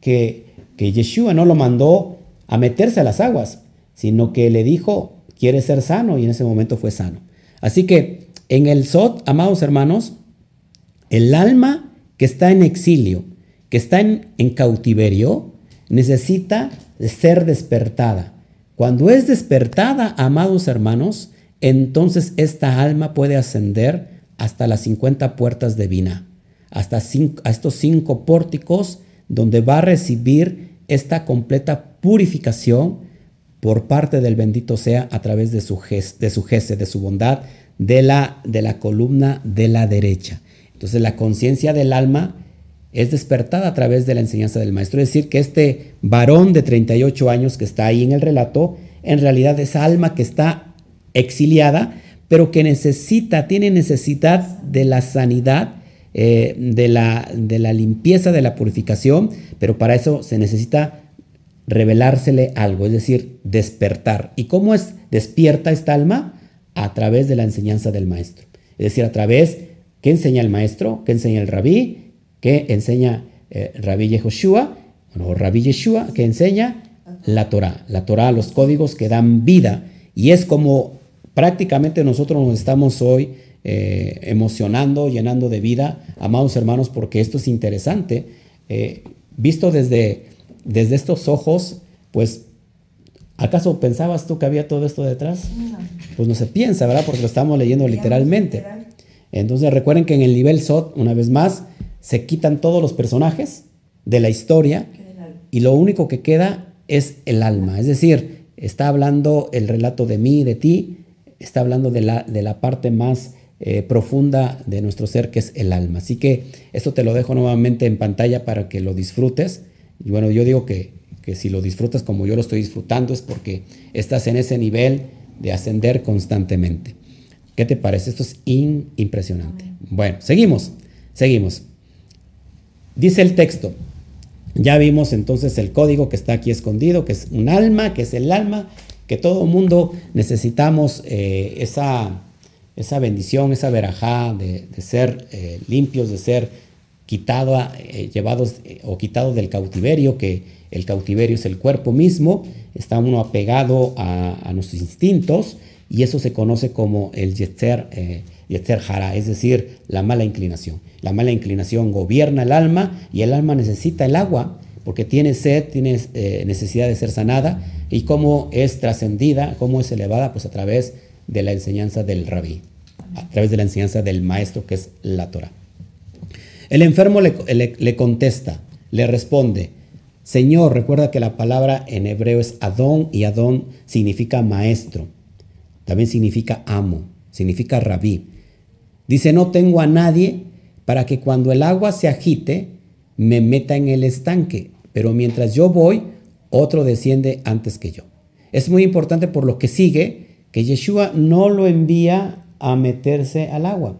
que, que Yeshua no lo mandó a meterse a las aguas, sino que le dijo, quiere ser sano y en ese momento fue sano. Así que en el Sot, amados hermanos, el alma que está en exilio, que está en, en cautiverio, necesita ser despertada. Cuando es despertada, amados hermanos, entonces esta alma puede ascender hasta las 50 puertas de Vina, hasta a estos cinco pórticos donde va a recibir esta completa purificación por parte del bendito sea a través de su, de su de su bondad, de la, de la columna de la derecha. Entonces la conciencia del alma es despertada a través de la enseñanza del maestro. Es decir, que este varón de 38 años que está ahí en el relato, en realidad es alma que está exiliada, pero que necesita, tiene necesidad de la sanidad, eh, de, la, de la limpieza, de la purificación, pero para eso se necesita revelársele algo, es decir, despertar. ¿Y cómo es despierta esta alma? A través de la enseñanza del maestro. Es decir, a través, ¿qué enseña el maestro? ¿Qué enseña el rabí? ¿Qué enseña eh, rabí Yehoshua? Bueno, rabí Yeshua, ¿qué enseña? La Torah. La Torah, los códigos que dan vida. Y es como prácticamente nosotros nos estamos hoy eh, emocionando, llenando de vida, amados hermanos, porque esto es interesante. Eh, visto desde desde estos ojos, pues, ¿acaso pensabas tú que había todo esto detrás? Pues no se piensa, ¿verdad? Porque lo estamos leyendo literalmente. Entonces recuerden que en el nivel SOT, una vez más, se quitan todos los personajes de la historia y lo único que queda es el alma. Es decir, está hablando el relato de mí, de ti, está hablando de la, de la parte más eh, profunda de nuestro ser, que es el alma. Así que esto te lo dejo nuevamente en pantalla para que lo disfrutes. Y bueno, yo digo que, si lo disfrutas como yo lo estoy disfrutando es porque estás en ese nivel de ascender constantemente. ¿Qué te parece? Esto es impresionante. Bueno, seguimos, seguimos. Dice el texto, ya vimos entonces el código que está aquí escondido, que es un alma, que es el alma, que todo mundo necesitamos eh, esa, esa bendición, esa verajá de, ser eh, limpios, de ser quitado, eh, llevados o quitado del cautiverio, que el cautiverio es el cuerpo mismo, está uno apegado a, nuestros instintos y eso se conoce como el yetzer, hara, es decir, la mala inclinación. La mala inclinación gobierna el alma y el alma necesita el agua porque tiene sed, tiene necesidad de ser sanada y cómo es trascendida, cómo es elevada, pues a través de la enseñanza del rabí, a través de la enseñanza del maestro que es la Torah. El enfermo le, contesta, le responde, Señor, recuerda que la palabra en hebreo es Adón y Adón significa maestro, también significa amo, significa rabí. Dice, no tengo a nadie para que cuando el agua se agite me meta en el estanque, pero mientras yo voy, otro desciende antes que yo. Es muy importante por lo que sigue que Yeshua no lo envía a meterse al agua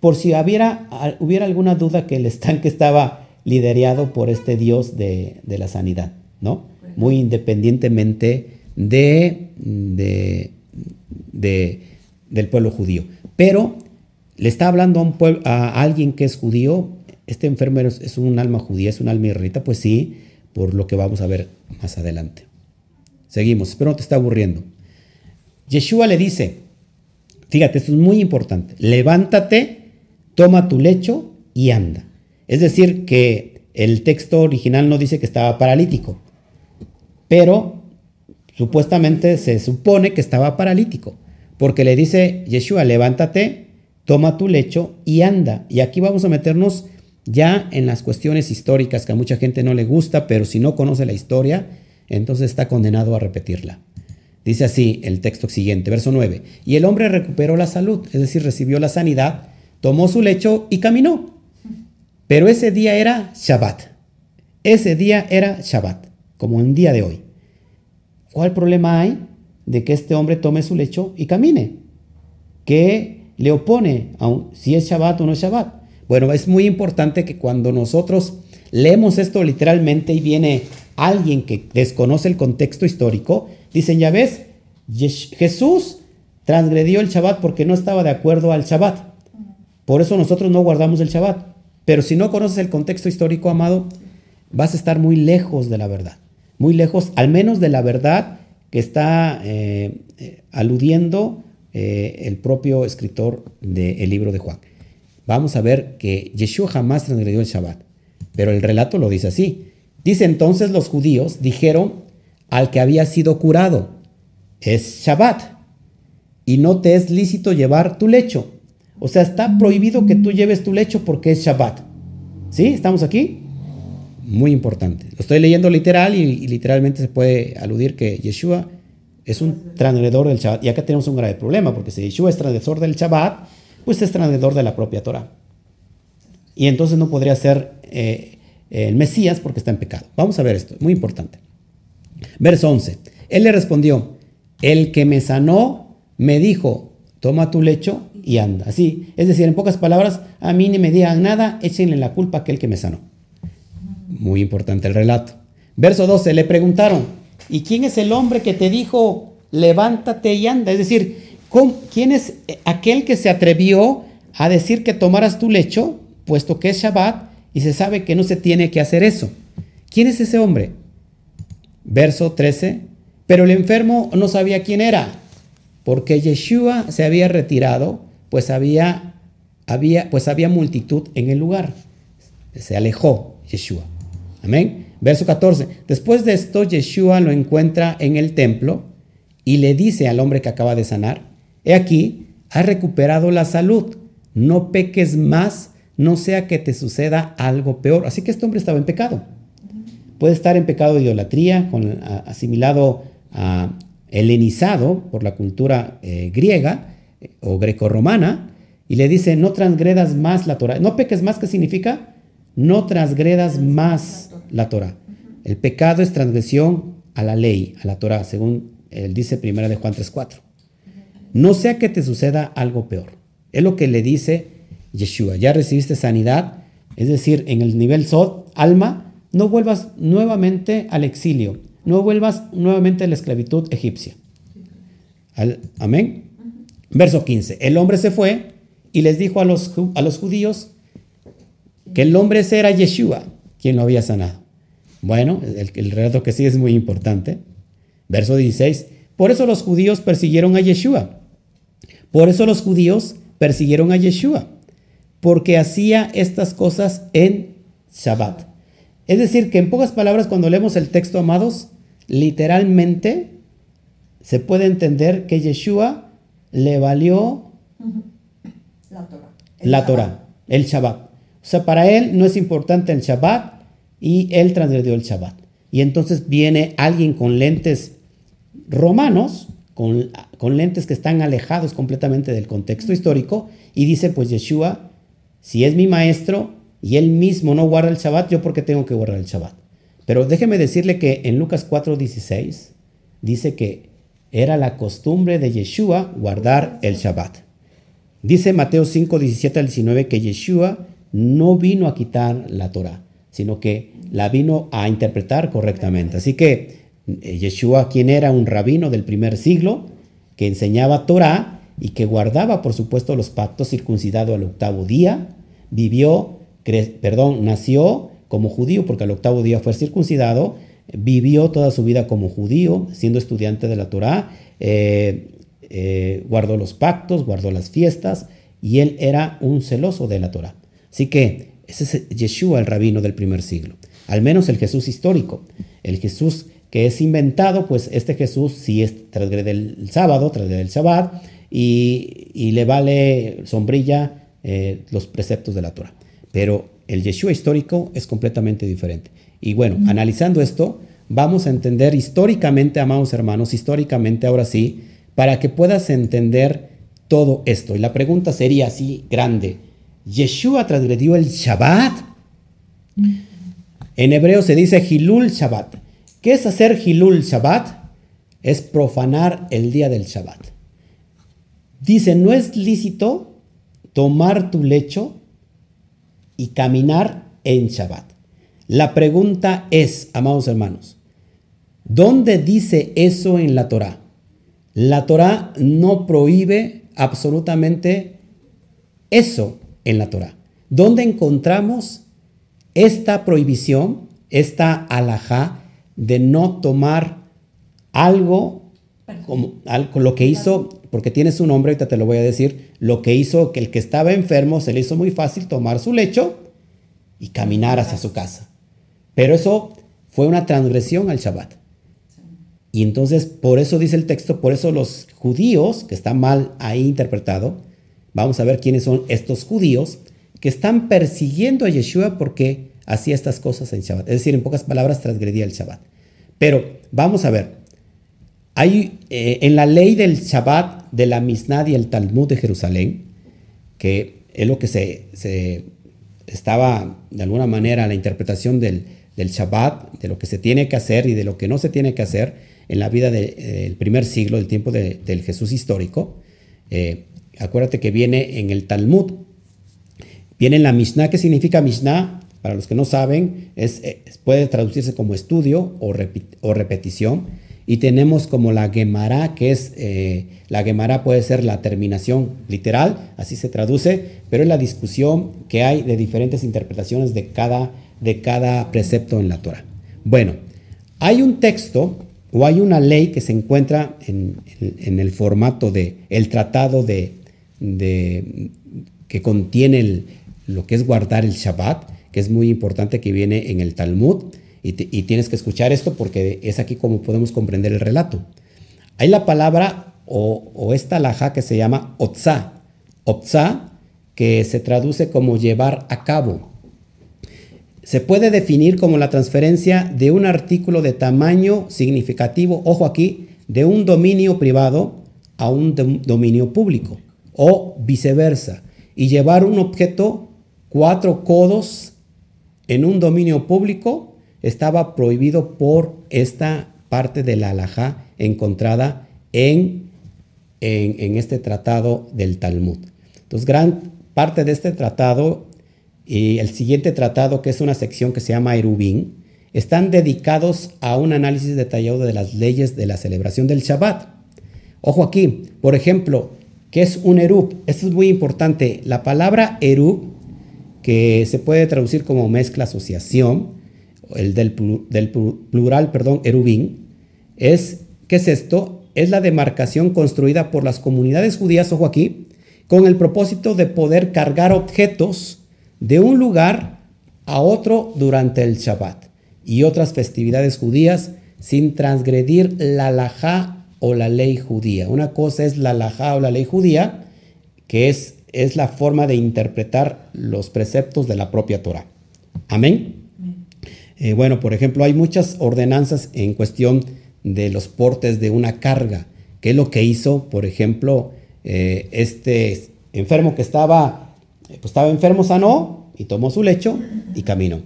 por si hubiera, alguna duda que el estanque estaba liderado por este Dios de, la sanidad, ¿no? Muy independientemente de, del pueblo judío. Pero le está hablando a, alguien que es judío, este enfermero es, un alma judía, es un alma israelita, pues sí, por lo que vamos a ver más adelante. Seguimos, espero no te está aburriendo. Yeshua le dice, fíjate, esto es muy importante, levántate toma tu lecho y anda. Es decir, que el texto original no dice que estaba paralítico, pero supuestamente se supone que estaba paralítico, porque le dice Yeshua, levántate, toma tu lecho y anda. Y aquí vamos a meternos ya en las cuestiones históricas que a mucha gente no le gusta, pero si no conoce la historia, entonces está condenado a repetirla. Dice así el texto siguiente, verso 9. Y el hombre recuperó la salud, es decir, recibió la sanidad tomó su lecho y caminó. Pero ese día era Shabbat. Ese día era Shabbat, como un día de hoy. ¿Cuál problema hay de que este hombre tome su lecho y camine? ¿Qué le opone a si es Shabbat o no es Shabbat? Bueno, es muy importante que cuando nosotros leemos esto literalmente y viene alguien que desconoce el contexto histórico, dicen, ya ves, Jesús transgredió el Shabbat porque no estaba de acuerdo al Shabbat. Por eso nosotros no guardamos el Shabbat. Pero si no conoces el contexto histórico, amado, vas a estar muy lejos de la verdad. Muy lejos, al menos de la verdad que está eh, eh, aludiendo eh, el propio escritor del libro de Juan. Vamos a ver que Yeshua jamás transgredió el Shabbat, pero el relato lo dice así. Dice entonces los judíos dijeron al que había sido curado, es Shabbat, y no te es lícito llevar tu lecho. O sea, está prohibido que tú lleves tu lecho porque es Shabbat. ¿Sí? ¿Estamos aquí? Muy importante. Lo estoy leyendo literal y, literalmente se puede aludir que Yeshua es un transgredor del Shabbat. Y acá tenemos un grave problema, porque si Yeshua es transgresor del Shabbat, pues es transgredor de la propia Torah. Y entonces no podría ser eh, el Mesías porque está en pecado. Vamos a ver esto, muy importante. Verso 11. Él le respondió, el que me sanó me dijo, toma tu lecho y anda. Así, es decir, en pocas palabras, a mí ni me digan nada, échenle la culpa a aquel que me sanó. Muy importante el relato. Verso 12, le preguntaron, ¿y quién es el hombre que te dijo, levántate y anda? Es decir, ¿quién es aquel que se atrevió a decir que tomaras tu lecho, puesto que es Shabbat y se sabe que no se tiene que hacer eso? ¿Quién es ese hombre? Verso 13, pero el enfermo no sabía quién era, porque Yeshua se había retirado, pues había, había, pues había multitud en el lugar. Se alejó Yeshua. Amén. Verso 14. Después de esto, Yeshua lo encuentra en el templo y le dice al hombre que acaba de sanar, he aquí, has recuperado la salud, no peques más, no sea que te suceda algo peor. Así que este hombre estaba en pecado. Puede estar en pecado de idolatría, con, asimilado a helenizado por la cultura eh, griega eh, o grecorromana, y le dice, no transgredas más la Torah. No peques más, ¿qué significa? No transgredas más la Torah. El pecado es transgresión a la ley, a la Torah, según él dice primera de Juan 3.4. No sea que te suceda algo peor. Es lo que le dice Yeshua. Ya recibiste sanidad, es decir, en el nivel Sod, alma, no vuelvas nuevamente al exilio no vuelvas nuevamente a la esclavitud egipcia. amén. Verso 15. El hombre se fue y les dijo a los, a los judíos que el hombre era Yeshua, quien lo había sanado. Bueno, el, el relato que sí es muy importante. Verso 16. Por eso los judíos persiguieron a Yeshua. Por eso los judíos persiguieron a Yeshua. Porque hacía estas cosas en Shabbat. Es decir, que en pocas palabras, cuando leemos el texto, amados, literalmente se puede entender que Yeshua le valió la Torah, el, Shabbat. O sea, para él no es importante el Shabbat y él transgredió el Shabbat. Y entonces viene alguien con lentes romanos, con, lentes que están alejados completamente del contexto histórico, y dice, pues Yeshua, si es mi maestro, y él mismo no guarda el Shabbat, yo porque tengo que guardar el Shabbat. Pero déjeme decirle que en Lucas 4:16 dice que era la costumbre de Yeshua guardar el Shabbat. Dice Mateo 5:17 al 19 que Yeshua no vino a quitar la Torah, sino que la vino a interpretar correctamente. Así que eh, Yeshua, quien era un rabino del primer siglo, que enseñaba Torah y que guardaba, por supuesto, los pactos circuncidado al octavo día, vivió perdón, nació como judío porque al octavo día fue circuncidado, vivió toda su vida como judío, siendo estudiante de la Torá, eh, eh, guardó los pactos, guardó las fiestas y él era un celoso de la Torá. Así que ese es Yeshua, el rabino del primer siglo, al menos el Jesús histórico, el Jesús que es inventado, pues este Jesús sí es transgrede el sábado, transgrede el Shabbat y, le vale sombrilla eh, los preceptos de la Torah. Pero el Yeshua histórico es completamente diferente. Y bueno, analizando esto, vamos a entender históricamente, amados hermanos, históricamente ahora sí, para que puedas entender todo esto. Y la pregunta sería así grande. ¿Yeshua transgredió el Shabbat? En hebreo se dice Hilul Shabbat. ¿Qué es hacer Hilul Shabbat? Es profanar el día del Shabbat. Dice, no es lícito tomar tu lecho y caminar en Shabbat. La pregunta es, amados hermanos, ¿dónde dice eso en la Torá? La Torá no prohíbe absolutamente eso en la Torá. ¿Dónde encontramos esta prohibición, esta alajá de no tomar algo como algo, lo que hizo, porque tiene su nombre, ahorita te lo voy a decir, lo que hizo que el que estaba enfermo se le hizo muy fácil tomar su lecho y caminar hacia su casa. Pero eso fue una transgresión al Shabbat. Y entonces, por eso dice el texto, por eso los judíos, que está mal ahí interpretado, vamos a ver quiénes son estos judíos que están persiguiendo a Yeshua porque hacía estas cosas en Shabbat. Es decir, en pocas palabras, transgredía el Shabbat. Pero vamos a ver, hay eh, en la ley del Shabbat de la Misnah y el Talmud de Jerusalén, que es lo que se, estaba de alguna manera la interpretación del, del, Shabbat, de lo que se tiene que hacer y de lo que no se tiene que hacer en la vida del primer siglo, el tiempo del Jesús histórico. Eh, acuérdate que viene en el Talmud, viene en la Mishnah. ¿Qué significa Mishnah? Para los que no saben, es, puede traducirse como estudio o, repetición y tenemos como la Gemara, que es, eh, la Gemara puede ser la terminación literal, así se traduce, pero es la discusión que hay de diferentes interpretaciones de cada, de cada precepto en la Torah. Bueno, hay un texto o hay una ley que se encuentra en, el formato de el tratado de, que contiene lo que es guardar el Shabbat, que es muy importante que viene en el Talmud, y, tienes que escuchar esto porque es aquí como podemos comprender el relato. Hay la palabra o, esta laja que se llama otza. Otza, que se traduce como llevar a cabo. Se puede definir como la transferencia de un artículo de tamaño significativo, ojo aquí, de un dominio privado a un dominio público o viceversa. Y llevar un objeto cuatro codos en un dominio público estaba prohibido por esta parte de la alajá encontrada en, en, este tratado del Talmud. Entonces, gran parte de este tratado y el siguiente tratado, que es una sección que se llama Erubín, están dedicados a un análisis detallado de las leyes de la celebración del Shabbat. Ojo aquí, por ejemplo, ¿qué es un erub? Esto es muy importante. La palabra erub, que se puede traducir como mezcla, asociación, el del, plural, perdón, erubín, es, ¿qué es esto? Es la demarcación construida por las comunidades judías, ojo aquí, con el propósito de poder cargar objetos de un lugar a otro durante el Shabbat y otras festividades judías sin transgredir la laja o la ley judía. Una cosa es la laja o la ley judía, que es, es la forma de interpretar los preceptos de la propia Torah. Amén. Eh, bueno, por ejemplo, hay muchas ordenanzas en cuestión de los portes de una carga, que es lo que hizo, por ejemplo, eh, este enfermo que estaba, eh, pues estaba enfermo, sanó y tomó su lecho y caminó.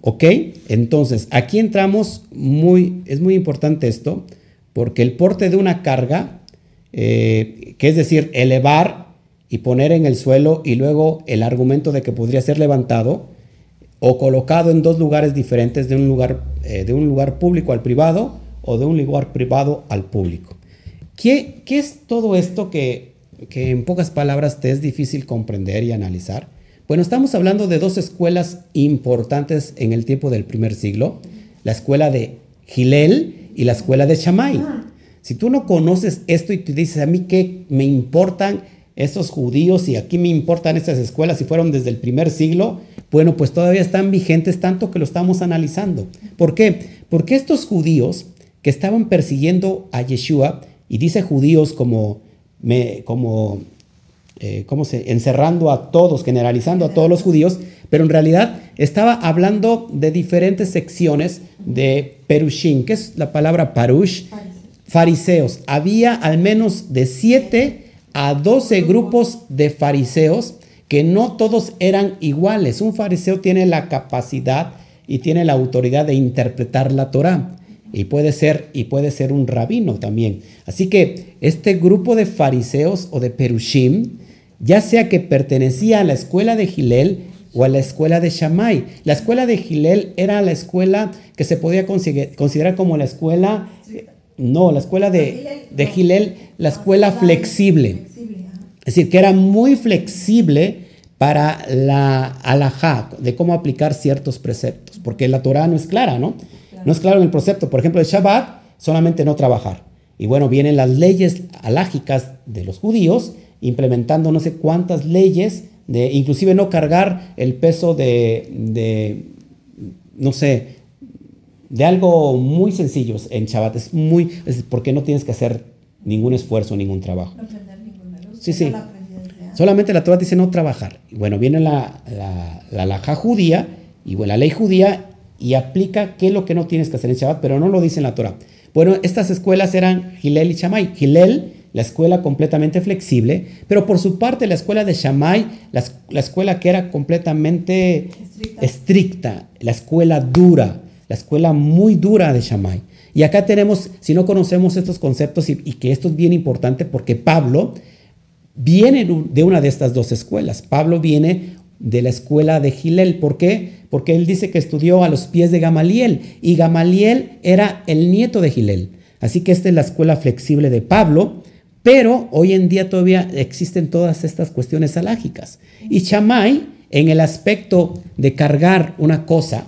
¿Ok? Entonces, aquí entramos muy, es muy importante esto, porque el porte de una carga, que es decir, elevar y poner en el suelo y luego el argumento de que podría ser levantado, o colocado en dos lugares diferentes, de un lugar, eh, de un lugar público al privado o de un lugar privado al público. ¿Qué, qué es todo esto que, que en pocas palabras te es difícil comprender y analizar? Bueno, estamos hablando de dos escuelas importantes en el tiempo del primer siglo, la escuela de Gilel y la escuela de Shammai. Si tú no conoces esto y te dices a mí qué me importan esos judíos y aquí me importan estas escuelas si fueron desde el primer siglo, bueno, pues todavía están vigentes tanto que lo estamos analizando. ¿Por qué? Porque estos judíos que estaban persiguiendo a Yeshua, y dice judíos como, me, como eh, ¿cómo se? encerrando a todos, generalizando a todos los judíos, pero en realidad estaba hablando de diferentes secciones de Perushim, que es la palabra parush, fariseos. Había al menos de siete a 12 grupos de fariseos que no todos eran iguales. Un fariseo tiene la capacidad y tiene la autoridad de interpretar la Torah y puede ser y puede ser un rabino también. Así que este grupo de fariseos o de perushim, ya sea que pertenecía a la escuela de Gilel o a la escuela de Shammai. La escuela de Gilel era la escuela que se podía considerar como la escuela no, la escuela de, de Gilel, la escuela flexible. Es decir, que era muy flexible para la alajá, de cómo aplicar ciertos preceptos, porque la Torah no es clara, ¿no? No es claro en el precepto. Por ejemplo, el Shabbat solamente no trabajar. Y bueno, vienen las leyes alágicas de los judíos, implementando no sé cuántas leyes, de inclusive no cargar el peso de, de no sé, de algo muy sencillo en Shabbat. Es muy, es porque no tienes que hacer ningún esfuerzo, ningún trabajo. No prender ninguna luz. Sí, sí. Solamente la Torah dice no trabajar. Y bueno, viene la, la, la halajá judía y bueno, la ley judía y aplica qué es lo que no tienes que hacer en Shabbat, pero no lo dice en la Torah. Bueno, estas escuelas eran Gilel y Shammai. Gilel, la escuela completamente flexible, pero por su parte la escuela de Shammai, la, la escuela que era completamente Estricta. estricta, la escuela dura, la escuela muy dura de Shammai. Y acá tenemos, si no conocemos estos conceptos, y, y que esto es bien importante porque Pablo viene de una de estas dos escuelas. Pablo viene de la escuela de Gilel. ¿Por qué? Porque él dice que estudió a los pies de Gamaliel y Gamaliel era el nieto de Gilel. Así que esta es la escuela flexible de Pablo, pero hoy en día todavía existen todas estas cuestiones alágicas. Y Shammai, en el aspecto de cargar una cosa,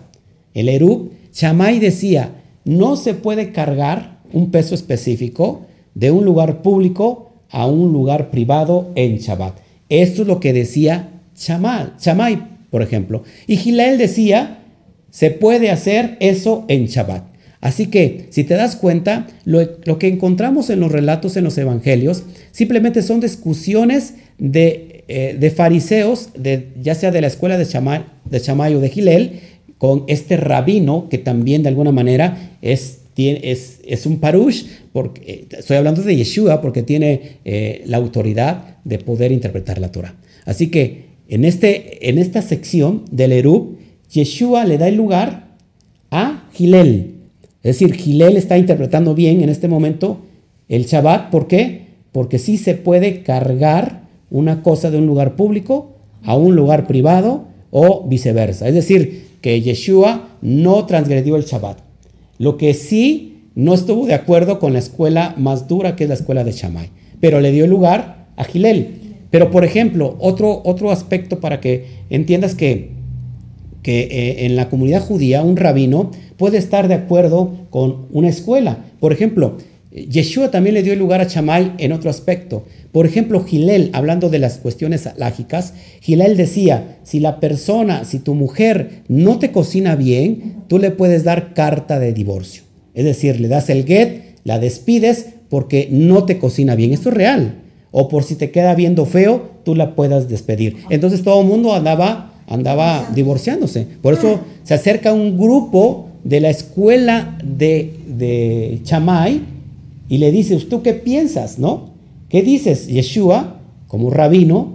el Erub, Shammai decía, no se puede cargar un peso específico de un lugar público a un lugar privado en Shabbat. Esto es lo que decía Shammai, Shammai, por ejemplo. Y Gilel decía, se puede hacer eso en Shabbat. Así que, si te das cuenta, lo, que encontramos en los relatos en los evangelios simplemente son discusiones de, eh, fariseos, ya sea de la escuela de Shammai o de Gilel, con este rabino que también de alguna manera es un parush, porque, eh, estoy hablando de Yeshua porque tiene eh, la autoridad de poder interpretar la Torah. Así que en, este, en esta sección del Erub, Yeshua le da el lugar a Gilel. Es decir, Gilel está interpretando bien en este momento el Shabbat. ¿Por qué? Porque sí se puede cargar una cosa de un lugar público a un lugar privado o viceversa. Es decir, que Yeshua no transgredió el Shabbat. Lo que sí no estuvo de acuerdo con la escuela más dura, que es la escuela de Shammai, pero le dio lugar a Gilel. Pero, por ejemplo, otro, otro aspecto para que entiendas que que eh, en la comunidad judía un rabino puede estar de acuerdo con una escuela. Por ejemplo, Yeshua también le dio el lugar a Shammai en otro aspecto. Por ejemplo, Gilel, hablando de las cuestiones lágicas, Gilel decía, si la persona, si tu mujer no te cocina bien, tú le puedes dar carta de divorcio. Es decir, le das el get, la despides porque no te cocina bien. Esto es real. O por si te queda viendo feo, tú la puedas despedir. Entonces todo el mundo andaba andaba divorciándose. Por eso se acerca un grupo de la escuela de, de Chamay y le dice, ¿tú qué piensas? ¿No? ¿Qué dices, Yeshua, como rabino?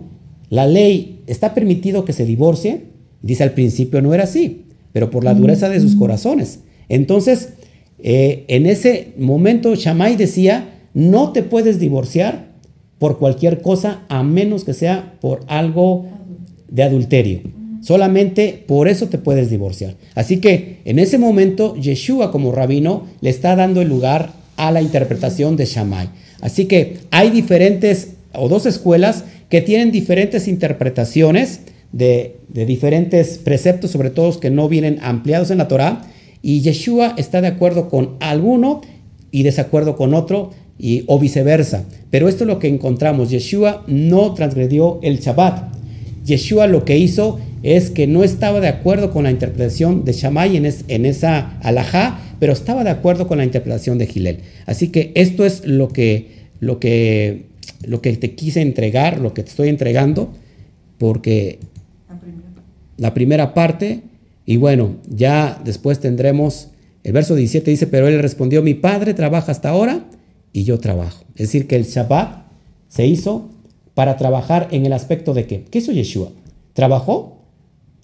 La ley está permitido que se divorcie. Dice al principio no era así, pero por la dureza de sus corazones. Entonces, eh, en ese momento Shammai decía, no te puedes divorciar por cualquier cosa a menos que sea por algo de adulterio. Solamente por eso te puedes divorciar. Así que en ese momento Yeshua como rabino le está dando el lugar a la interpretación de Shammai. Así que hay diferentes o dos escuelas que tienen diferentes interpretaciones de, diferentes preceptos, sobre todo que no vienen ampliados en la Torah. Y Yeshua está de acuerdo con alguno y desacuerdo con otro y, o viceversa. Pero esto es lo que encontramos. Yeshua no transgredió el Shabbat. Yeshua lo que hizo es que no estaba de acuerdo con la interpretación de Shammai en, es, en esa alajá, pero estaba de acuerdo con la interpretación de Gilel. Así que esto es lo que, lo que, lo que te quise entregar, lo que te estoy entregando, porque La primera parte. la primera parte, y bueno, ya después tendremos, el verso 17 dice, pero él respondió, mi padre trabaja hasta ahora y yo trabajo. Es decir, que el Shabbat se hizo para trabajar en el aspecto de que, ¿qué hizo Yeshua? ¿Trabajó?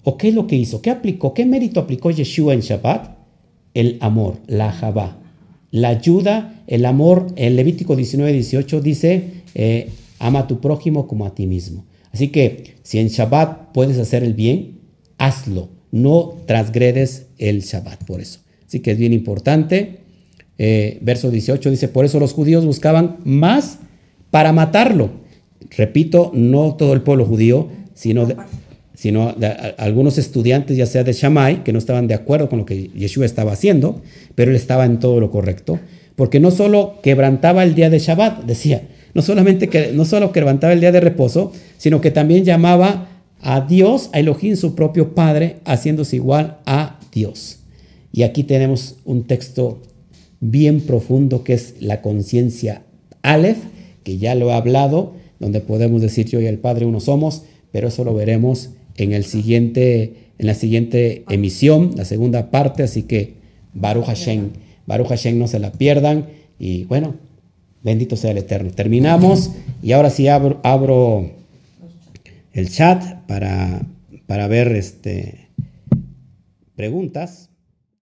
¿O qué es lo que hizo? ¿Qué aplicó? ¿Qué mérito aplicó Yeshua en Shabbat? El amor, la Jabá. La ayuda, el amor, en Levítico 19, 18 dice, eh, ama a tu prójimo como a ti mismo. Así que si en Shabbat puedes hacer el bien, hazlo. No transgredes el Shabbat por eso. Así que es bien importante. Eh, verso 18 dice, por eso los judíos buscaban más para matarlo. Repito, no todo el pueblo judío, sino, de- sino de- algunos estudiantes, ya sea de Shammai, que no estaban de acuerdo con lo que Yeshua estaba haciendo, pero él estaba en todo lo correcto. porque no solo quebrantaba el día de Shabbat, decía, no solamente que no solo quebrantaba el día de reposo, sino que también llamaba a Dios, a Elohim, su propio Padre, haciéndose igual a Dios. Y aquí tenemos un texto bien profundo que es la conciencia Aleph, que ya lo he hablado, donde podemos decir yo y el Padre uno somos, pero eso lo veremos en, el siguiente, en la siguiente emisión, la segunda parte, así que Baruch Hashem, Baruch Hashem no se la pierdan y bueno, bendito sea el Eterno. Terminamos y ahora sí abro, abro el chat para, para ver este, preguntas.